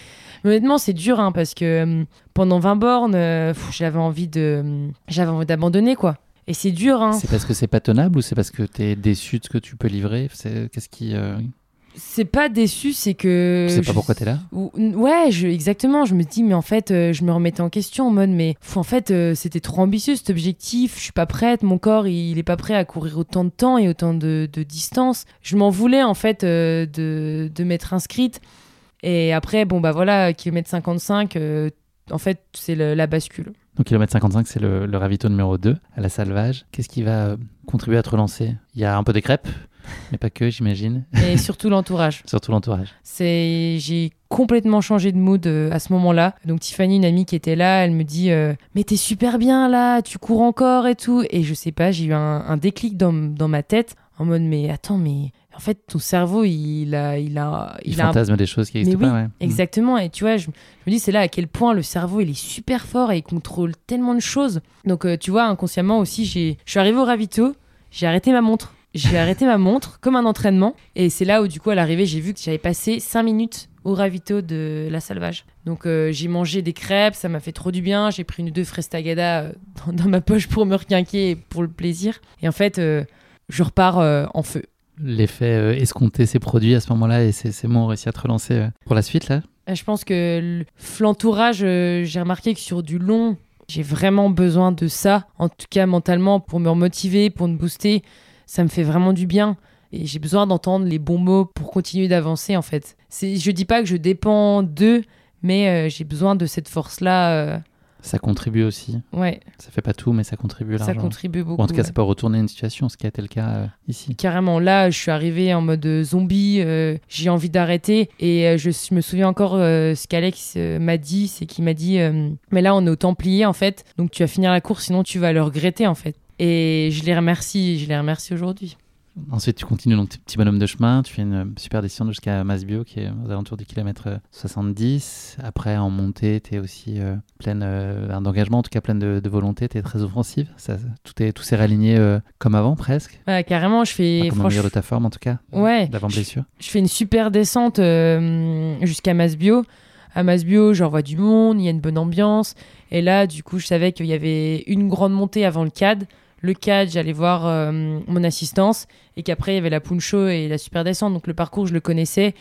Mais honnêtement c'est dur hein, parce que euh, pendant 20 bornes j'avais envie de euh, j'avais envie d'abandonner quoi. Et c'est dur hein. C'est parce que c'est pas tenable ou c'est parce que tu es déçu de ce que tu peux livrer? C'est- Qu'est-ce qui, euh, c'est pas déçu, c'est que. Tu sais je- pas pourquoi t'es là? Ou- Ouais, je, exactement. Je me dis, mais en fait, euh, je me remettais en question en mode, mais en fait, euh, c'était trop ambitieux cet objectif. Je suis pas prête. Mon corps, il, est pas prêt à courir autant de temps et autant de, de distance. Je m'en voulais en fait de, de m'être inscrite. Et après, bon, bah voilà, kilomètre 55, euh, en fait, c'est la bascule. Donc kilomètre 55, c'est le, le ravito numéro 2 à la Salvage. Qu'est-ce qui va euh, contribuer à te relancer? Il y a un peu des crêpes, mais pas que, j'imagine. Et surtout l'entourage. Surtout l'entourage. C'est, j'ai complètement changé de mood euh, à ce moment-là. Donc Tiffany, une amie qui était là, elle me dit euh, mais t'es super bien là, tu cours encore et tout. Et je sais pas, j'ai eu un, un déclic dans, dans ma tête en mode mais attends mais en fait ton cerveau il a il a Il, a un- fantasme des choses qui n'existent oui, pas, ouais. exactement. Et tu vois, je, je me dis c'est là à quel point le cerveau il est super fort et il contrôle tellement de choses. Donc euh, tu vois inconsciemment aussi j'ai, je suis arrivée au ravito, j'ai arrêté ma montre. J'ai arrêté ma montre comme un entraînement. Et c'est là où, du coup, à l'arrivée, j'ai vu que j'avais passé 5 minutes au ravito de la Salvage. Donc, euh, j'ai mangé des crêpes, ça m'a fait trop du bien. J'ai pris une ou deux fraises tagada euh, dans, dans ma poche pour me requinquer et pour le plaisir. Et en fait, euh, je repars en feu. L'effet euh, escompté s'est produit à ce moment-là et c'est c'est bon, on réussit à te relancer euh, pour la suite là. Euh, Je pense que le- l'entourage, j'ai remarqué que sur du long, j'ai vraiment besoin de ça, en tout cas mentalement, pour me remotiver, pour me booster. Ça me fait vraiment du bien. Et j'ai besoin d'entendre les bons mots pour continuer d'avancer, en fait. Je dis pas que je dépends d'eux, mais j'ai besoin de cette force-là. Euh, Ça contribue aussi. ouais, Ça fait pas tout, mais ça contribue ça largement. contribue beaucoup. Ou en tout cas, ouais. ça peut retourner une situation, ce qui a été le cas euh, ici. Carrément, là, je suis arrivée en mode zombie, euh, j'ai envie d'arrêter. Et euh, je, me souviens encore euh, ce qu'Alex euh, m'a dit, c'est qu'il m'a dit, euh, mais là, on est au Templier, en fait, donc tu vas finir la course, sinon tu vas le regretter, en fait. Et je les remercie, je les remercie aujourd'hui. Ensuite, tu continues donc tes petits bonhommes de chemin. Tu fais une euh, super descente jusqu'à Masbio, qui est aux alentours du kilomètre euh, 70. Après, en montée, tu es aussi euh, pleine euh, d'engagement, en tout cas pleine de, de volonté. Tu es très offensive. Ça, tout, est, tout s'est réaligné euh, comme avant, presque. Ouais, carrément, je fais, Enfin, comme au franch- meilleur de ta forme, en tout cas. Ouais. D'avant blessure. je fais une super descente euh, jusqu'à Masbio. À Masbio, je revois du monde, il y a une bonne ambiance. Et là, du coup, je savais qu'il y avait une grande montée avant le CAD. Le CAD, j'allais voir euh, mon assistance. Et qu'après, il y avait la Puncho et la super descente. Donc le parcours, je le connaissais.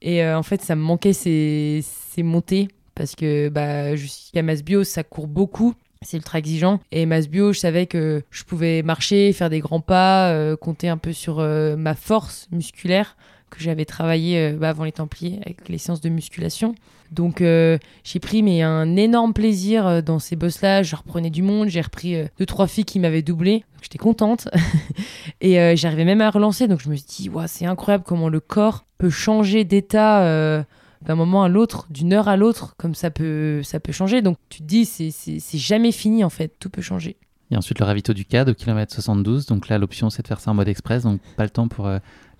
Et euh, en fait, ça me manquait ces, montées. Parce que bah, jusqu'à Masbio, ça court beaucoup. C'est ultra exigeant. Et Masbio, je savais que je pouvais marcher, faire des grands pas, euh, compter un peu sur ma force musculaire que j'avais travaillé euh, bah, avant les Templiers avec les séances de musculation. Donc euh, j'ai pris mais un énorme plaisir euh, dans ces bosses-là. Je reprenais du monde, j'ai repris euh, deux trois filles qui m'avaient doublé. J'étais contente et j'arrivais même à relancer. Donc je me suis dit c'est incroyable comment le corps peut changer d'état d'un moment à l'autre, d'une heure à l'autre, comme ça peut ça peut changer. Donc tu te dis c'est c'est jamais fini en fait, tout peut changer. Et ensuite, le ravito du CAD au kilomètre 72. Donc là, l'option, c'est de faire ça en mode express. Donc pas le temps pour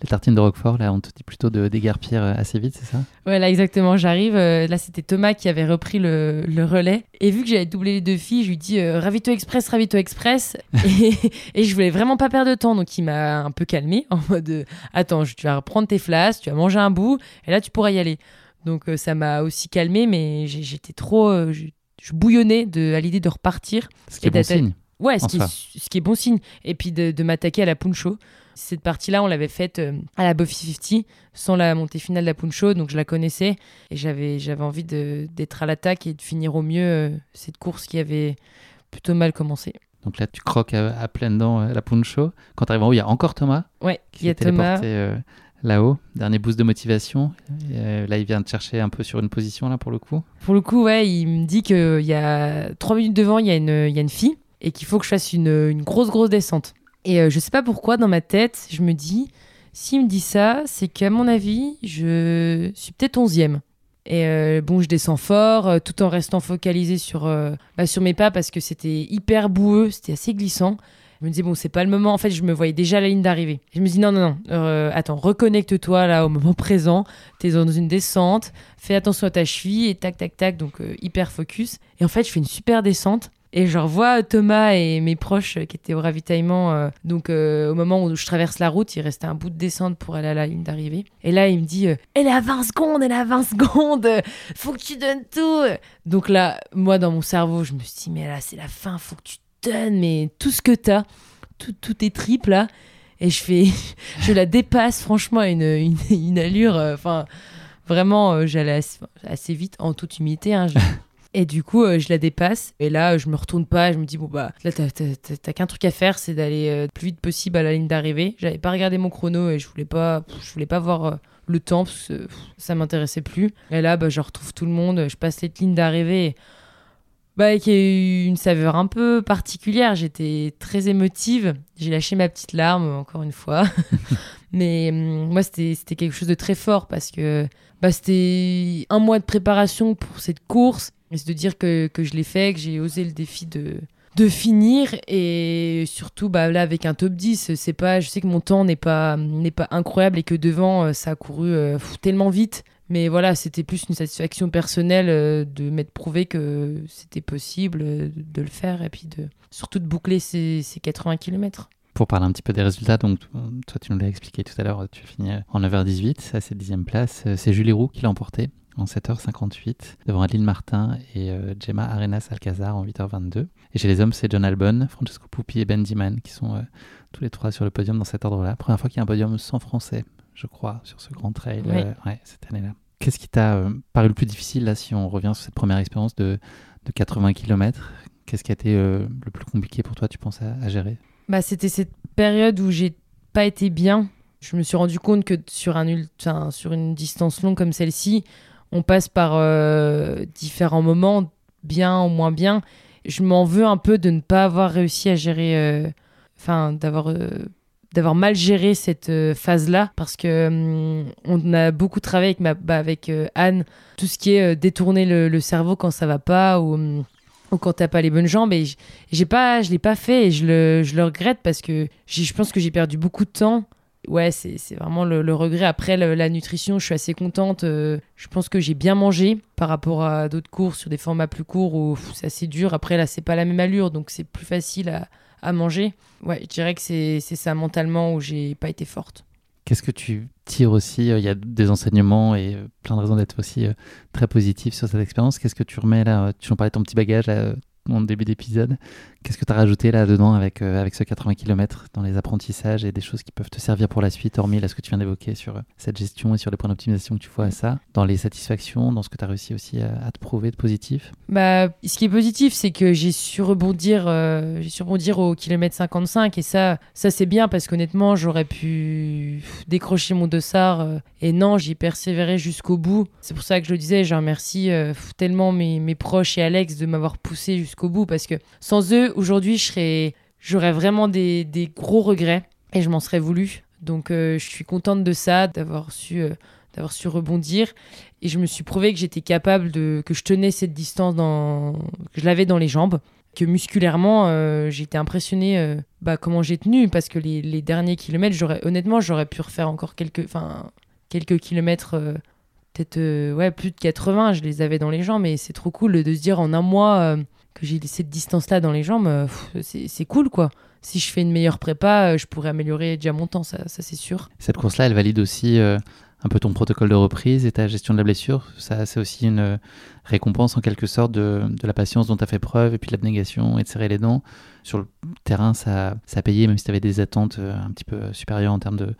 les tartines de Roquefort. Là, on te dit plutôt de déguerpir euh, assez vite, c'est ça? Ouais, là, exactement. J'arrive. euh, là, c'était Thomas qui avait repris le, le relais. Et vu que j'avais doublé les deux filles, je lui dis euh, Ravito Express, Ravito Express. et, et je voulais vraiment pas perdre de temps. Donc, il m'a un peu calmé en mode euh, Attends, tu vas reprendre tes flasques, tu vas manger un bout, et là, tu pourras y aller. Donc, ça m'a aussi calmé, mais j'étais trop. je, bouillonnais de, à l'idée de repartir. Ce qui est bon signe. Ouais, ce qui, est, ce qui est bon signe. Et puis de, de m'attaquer à la puncho. Cette partie-là, on l'avait faite euh, à la Buffy 50, sans la montée finale de la puncho, donc je la connaissais. Et j'avais, j'avais envie de- d'être à l'attaque et de finir au mieux euh, cette course qui avait plutôt mal commencé. Donc là, tu croques à, à pleines dents euh, la puncho. Quand tu arrives en haut, il y a encore Thomas Ouais, qui il y a Thomas. euh, là-haut. Dernier boost de motivation. Euh, là, il vient te chercher un peu sur une position, là, pour le coup. Pour le coup, ouais, il me dit qu'il y a trois minutes devant, il y, a une- il y a une fille et qu'il faut que je fasse une, grosse, grosse descente. Et euh, je sais pas pourquoi, dans ma tête, je me dis, s'il me dit ça, c'est qu'à mon avis, je suis peut-être onzième. Et euh, bon, je descends fort, euh, tout en restant focalisé sur, euh, bah, sur mes pas parce que c'était hyper boueux, c'était assez glissant. Je me disais, bon, c'est pas le moment. En fait, je me voyais déjà à la ligne d'arrivée. Je me dis, non, non, non, attends, reconnecte-toi là au moment présent. T'es dans une descente, fais attention à ta cheville et tac, tac, tac. Donc, hyper focus. Et en fait, je fais une super descente. Et je revois Thomas et mes proches qui étaient au ravitaillement. euh, donc, euh, au moment où je traverse la route, il restait un bout de descente pour aller à la ligne d'arrivée. Et là, il me dit euh, Elle à 20 secondes, elle à 20 secondes, faut que tu donnes tout. Donc là, moi, dans mon cerveau, je me suis dit Mais là, c'est la fin, faut que tu donnes, mais tout ce que t'as, tout, tout tes tripes là. et je fais, je la dépasse franchement une, une, allure, enfin vraiment, j'allais assez, vite en toute humilité. Hein, Et du coup, euh, je la dépasse. Et là, je me retourne pas. Je me dis, bon, bah, là, t'as- qu'un truc à faire, c'est d'aller euh, le plus vite possible à la ligne d'arrivée. J'avais pas regardé mon chrono et je voulais pas, je voulais pas voir euh, le temps parce que ça m'intéressait plus. Et là, bah, je retrouve tout le monde. Je passe cette ligne d'arrivée. Bah, qui a eu une saveur un peu particulière. J'étais très émotive. J'ai lâché ma petite larme, encore une fois. Mais hum, moi, c'était quelque chose de très fort parce que bah, c'était un mois de préparation pour cette course. Et c'est de dire que, que je l'ai fait, que j'ai osé le défi de, de finir. Et surtout, bah, là, avec un top 10, c'est pas, je sais que mon temps n'est pas, n'est pas incroyable et que devant, euh, ça a couru euh, tellement vite. Mais voilà, c'était plus une satisfaction personnelle euh, de m'être prouvé que c'était possible de le faire et puis de, surtout de boucler ces, ces 80 km. Pour parler un petit peu des résultats, donc toi tu nous l'as expliqué tout à l'heure, tu as fini en 9h18, ça c'est dixième place. C'est Julie Roux qui l'a emporté en 7h58 devant Adeline Martin et euh, Gemma Arenas Alcazar en 8h22. Et chez les hommes, c'est John Albon, Francesco Pupi et Ben Diman qui sont euh, tous les trois sur le podium dans cet ordre-là. Première fois qu'il y a un podium sans français, je crois, sur ce grand trail Oui. euh, ouais, cette année-là. Qu'est-ce qui t'a paru le plus difficile là si on revient sur cette première expérience de, de 80 km Qu'est-ce qui a été le plus compliqué pour toi, tu penses, à, à gérer? Bah, c'était cette période où j'ai pas été bien. Je me suis rendu compte que sur, un, sur une distance longue comme celle-ci, on passe par euh, différents moments, bien ou moins bien. Je m'en veux un peu de ne pas avoir réussi à gérer, euh, enfin, d'avoir. euh, d'avoir mal géré cette phase-là parce que hum, on a beaucoup travaillé avec, bah, avec Anne tout ce qui est détourner le, cerveau quand ça va pas ou, hum, ou quand t'as pas les bonnes jambes et j'ai pas je l'ai pas fait et je le, je le regrette parce que je pense que j'ai perdu beaucoup de temps ouais c'est vraiment le, regret. Après la nutrition je suis assez contente. Euh, je pense que j'ai bien mangé par rapport à d'autres cours sur des formats plus courts où c'est assez dur. Après là c'est pas la même allure donc c'est plus facile à, à manger. Ouais je dirais que c'est ça mentalement où j'ai pas été forte. Qu'est-ce que tu tires aussi euh, Il y a des enseignements et euh, plein de raisons d'être aussi très positif sur cette expérience. Qu'est-ce que tu remets là? Tu en parlais de ton petit bagage là, en début d'épisode. Qu'est-ce que tu as rajouté là-dedans avec, euh, avec ce 80 km dans les apprentissages et des choses qui peuvent te servir pour la suite, hormis là, ce que tu viens d'évoquer sur euh, cette gestion et sur les points d'optimisation que tu vois à ça, dans les satisfactions, dans ce que tu as réussi aussi à, te prouver de positif? Bah, ce qui est positif, c'est que j'ai su rebondir, euh, su au kilomètre 55 et ça, ça c'est bien parce qu'honnêtement, j'aurais pu décrocher mon dossard et non, j'ai persévéré jusqu'au bout. C'est pour ça que je le disais, je remercie tellement mes, mes proches et Alex de m'avoir poussé jusqu'au bout parce que sans eux, aujourd'hui, j'aurais vraiment des, gros regrets et je m'en serais voulu. Donc, euh, je suis contente de ça, d'avoir su, euh, d'avoir su rebondir et je me suis prouvé que j'étais capable de que je tenais cette distance dans que je l'avais dans les jambes que musculairement euh, j'étais impressionnée bah, comment j'ai tenu parce que les, derniers kilomètres j'aurais honnêtement j'aurais pu refaire encore quelques kilomètres peut-être plus de 80 je les avais dans les jambes et c'est trop cool de, se dire en un mois que j'ai cette distance là dans les jambes euh, c'est cool quoi si je fais une meilleure prépa euh, je pourrais améliorer déjà mon temps ça, c'est sûr Cette course-là, elle valide aussi euh, un peu ton protocole de reprise et ta gestion de la blessure. Ça, c'est aussi une récompense en quelque sorte de, la patience dont tu as fait preuve et puis de l'abnégation et de serrer les dents. Sur le terrain, ça, ça a payé, même si tu avais des attentes un petit peu supérieures en termes de,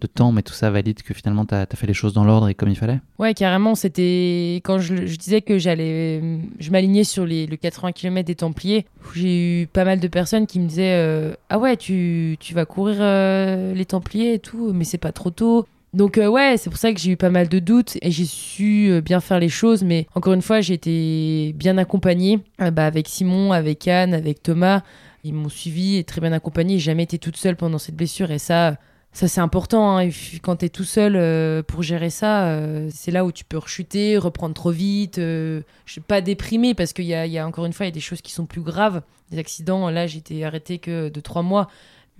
de temps, mais tout ça valide que finalement tu as, fait les choses dans l'ordre et comme il fallait? Ouais, carrément, c'était quand je, disais que j'allais, je m'alignais sur les, le 80 km des Templiers. J'ai eu pas mal de personnes qui me disaient euh, ah ouais, tu, tu vas courir euh, les Templiers et tout, mais c'est pas trop tôt. Donc euh, ouais, c'est pour ça que j'ai eu pas mal de doutes et j'ai su euh, bien faire les choses. Mais encore une fois, j'ai été bien accompagnée euh, bah, avec Simon, avec Anne, avec Thomas. Ils m'ont suivi et très bien accompagnée. J'ai jamais été toute seule pendant cette blessure et ça, ça c'est important. hein. Quand tu es tout seul euh, pour gérer ça, euh, c'est là où tu peux rechuter, reprendre trop vite. euh, je suis pas déprimée parce qu'il y a, il y a encore une fois il y a des choses qui sont plus graves. Des accidents, là j'étais arrêtée que de trois mois.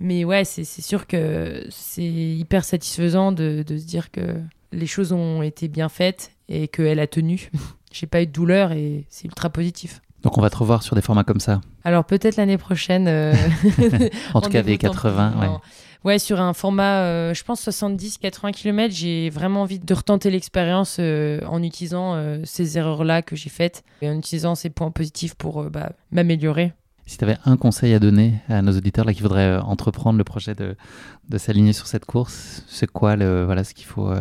Mais ouais, c'est sûr que c'est hyper satisfaisant de, de se dire que les choses ont été bien faites et qu'elle a tenu. J'ai pas eu de douleur et c'est ultra positif. Donc on va te revoir sur des formats comme ça. Alors peut-être l'année prochaine. euh, En tout cas des rendez-vous tant 80. pis. Ouais. Ouais, sur un format, euh, je pense 70-80 km, j'ai vraiment envie de retenter l'expérience euh, en utilisant euh, ces erreurs-là que j'ai faites et en utilisant ces points positifs pour bah, m'améliorer. Si tu avais un conseil à donner à nos auditeurs là, qui voudraient entreprendre le projet de, de s'aligner sur cette course, c'est quoi le, voilà, ce qu'il faut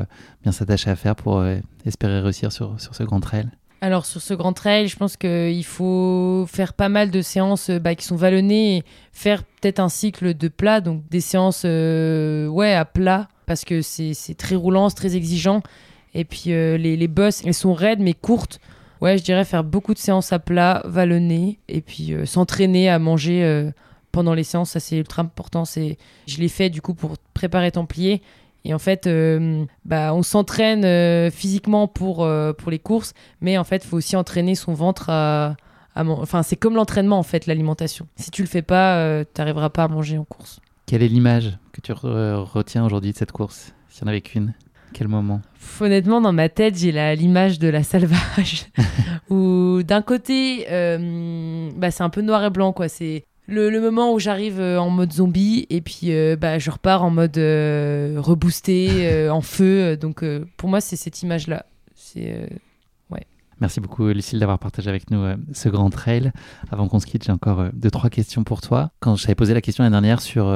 bien s'attacher à faire pour espérer réussir sur, sur ce grand trail? Alors sur ce grand trail, je pense qu'il faut faire pas mal de séances bah, qui sont vallonnées et faire peut-être un cycle de plat, donc des séances ouais, à plat, parce que c'est très roulant, c'est très exigeant. Et puis les, les bosses, elles sont raides mais courtes. Ouais, je dirais faire beaucoup de séances à plat, vallonner, et puis euh, s'entraîner à manger euh, pendant les séances, ça c'est ultra important. C'est, je l'ai fait du coup pour préparer Templier. Et en fait, euh, bah, on s'entraîne physiquement pour, pour les courses, mais en fait, il faut aussi entraîner son ventre à, Enfin, c'est comme l'entraînement en fait, l'alimentation. Si tu le fais pas, tu n'arriveras pas à manger en course. Quelle est l'image que tu retiens aujourd'hui de cette course, s'il n'y en avait qu'une? Quel moment? Honnêtement, dans ma tête, j'ai l'image de la salvage. où d'un côté, euh, bah, c'est un peu noir et blanc. quoi. C'est le, moment où j'arrive euh, en mode zombie et puis euh, bah, je repars en mode reboosté, en feu. Donc pour moi, c'est cette image-là. C'est. ouais. Merci beaucoup, Lucille, d'avoir partagé avec nous ce grand trail. Avant qu'on se quitte, j'ai encore deux, trois questions pour toi. Quand j'avais posé la question la dernière sur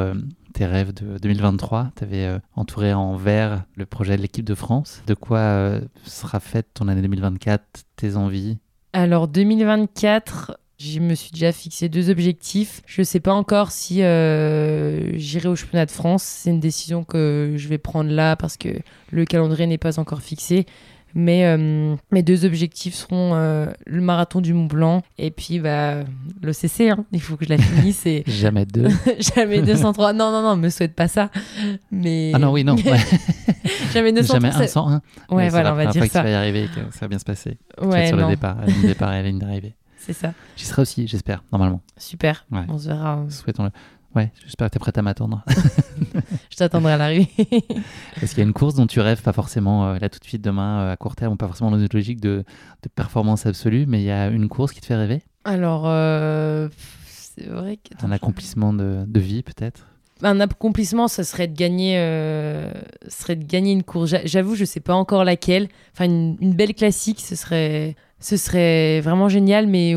tes rêves de 2023. Tu avais euh, entouré en vert le projet de l'équipe de France. De quoi euh, sera faite ton année 2024, tes envies? Alors 2024, je me suis déjà fixé deux objectifs. Je ne sais pas encore si euh, j'irai au championnat de France. C'est une décision que je vais prendre là parce que le calendrier n'est pas encore fixé. Mais euh, mes deux objectifs seront euh, le marathon du Mont Blanc et puis bah, l'OCC. Hein. Il faut que je la finisse. Et... Jamais deux. Jamais 203. Non, non, non, me souhaite pas ça. Mais... Ah non, oui, non. Jamais 203. Jamais 1 101. Ouais, voilà, on va dire ça. Que ça va y arriver que ça va bien se passer. Ouais, sur non. le départ, la ligne départ et la ligne d'arrivée. C'est ça. J'y serai aussi, j'espère, normalement. Super. On se verra. Souhaitons-le. Ouais, j'espère que tu es prête à m'attendre. je t'attendrai à l'arrivée. Est-ce qu'il y a une course dont tu rêves, pas forcément euh, là tout de suite demain euh, à court terme, ou pas forcément dans une logique de, de, performance absolue, mais il y a une course qui te fait rêver? Alors, euh, c'est vrai que. Un accomplissement de, de vie peut-être? Un accomplissement, ça serait de gagner, euh, serait de gagner une course. J'avoue, je sais pas encore laquelle. Enfin, une, une, belle classique, ce serait, ce serait vraiment génial. Mais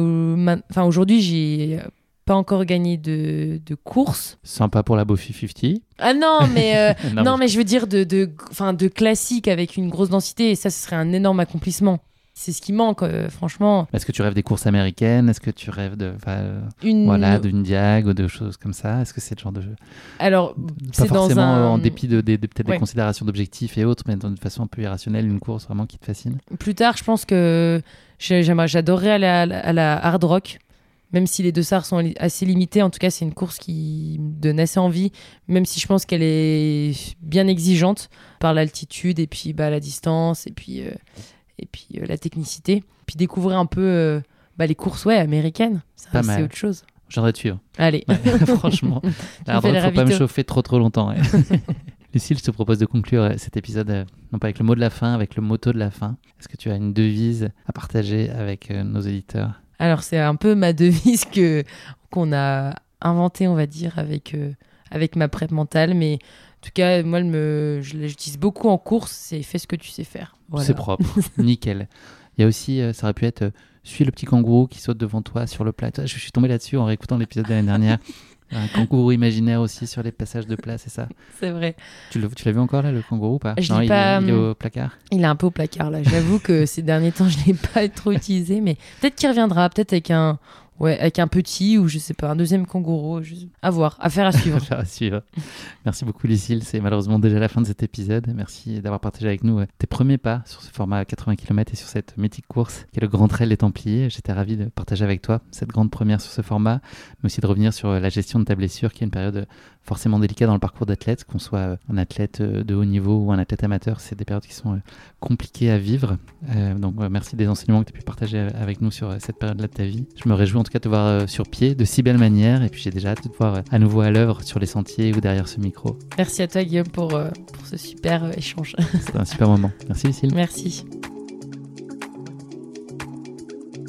enfin, aujourd'hui, j'ai pas encore gagné de, de course. Sympa pour la Bofi 50. Ah non, mais, euh, non, mais... je veux dire de, de, de classique avec une grosse densité, et ça, ce serait un énorme accomplissement. C'est ce qui manque, euh, franchement. Est-ce que tu rêves des courses américaines? Est-ce que tu rêves de, une... voilà, d'une diag ou de choses comme ça? Est-ce que c'est le genre de jeu? Alors, c'est dans un... en dépit de, de, peut-être des considérations d'objectifs et autres, mais d'une façon un peu irrationnelle, une course vraiment qui te fascine? Plus tard, je pense que j'adorerais aller à la, à la hard rock même si les deux SAR sont assez limités, en tout cas, c'est une course qui me donne assez envie, même si je pense qu'elle est bien exigeante par l'altitude et puis bah, la distance et puis, euh, et puis euh, la technicité. Puis découvrir un peu euh, bah, les courses ouais, américaines, c'est autre chose. J'aimerais te suivre. Allez. franchement. Alors, il ne faut pas me chauffer trop trop longtemps. Ouais. Lucille, je te propose de conclure cet épisode, non pas avec le mot de la fin, avec le motto de la fin. Est-ce que tu as une devise à partager avec nos éditeurs alors c'est un peu ma devise que qu'on a inventée, on va dire, avec euh, avec ma prep mentale, mais en tout cas, moi, me, je l'utilise beaucoup en course. C'est fais ce que tu sais faire. C'est propre, nickel. Il y a aussi, euh, ça aurait pu être, euh, suis le petit kangourou qui saute devant toi sur le plat. Je suis tombé là-dessus en réécoutant l'épisode de l'année dernière. Un kangourou imaginaire aussi sur les passages de plat, c'est ça? C'est vrai. Tu l'as vu encore là, le kangourou ou pas? Je Non, il, pas, il, est au placard Il est un peu au placard là. J'avoue que ces derniers temps, je ne l'ai pas trop utilisé, mais peut-être qu'il reviendra, peut-être avec un, Ouais, avec un petit ou je sais pas, un deuxième kangourou. À voir, affaire à suivre. affaire à suivre. Merci beaucoup, Lucille. C'est malheureusement déjà la fin de cet épisode. Merci d'avoir partagé avec nous euh, tes premiers pas sur ce format 80 km et sur cette mythique course qui est le Grand Trail des Templiers. J'étais ravi de partager avec toi cette grande première sur ce format, mais aussi de revenir sur euh, la gestion de ta blessure qui est une période forcément délicate dans le parcours d'athlète, qu'on soit euh, un athlète de haut niveau ou un athlète amateur. C'est des périodes qui sont compliquées à vivre. donc, merci des enseignements que tu as pu partager avec nous sur cette période-là de ta vie. Je me réjouis en tout cas de te voir euh, sur pied de si belle manière. Et puis j'ai déjà hâte de te voir euh, à nouveau à l'œuvre sur les sentiers ou derrière ce micro. Merci à toi Guillaume pour, euh, pour ce super échange. C'était un super moment. Merci Lucille. Merci.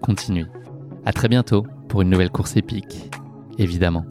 continuez. À très bientôt pour une nouvelle course épique, évidemment.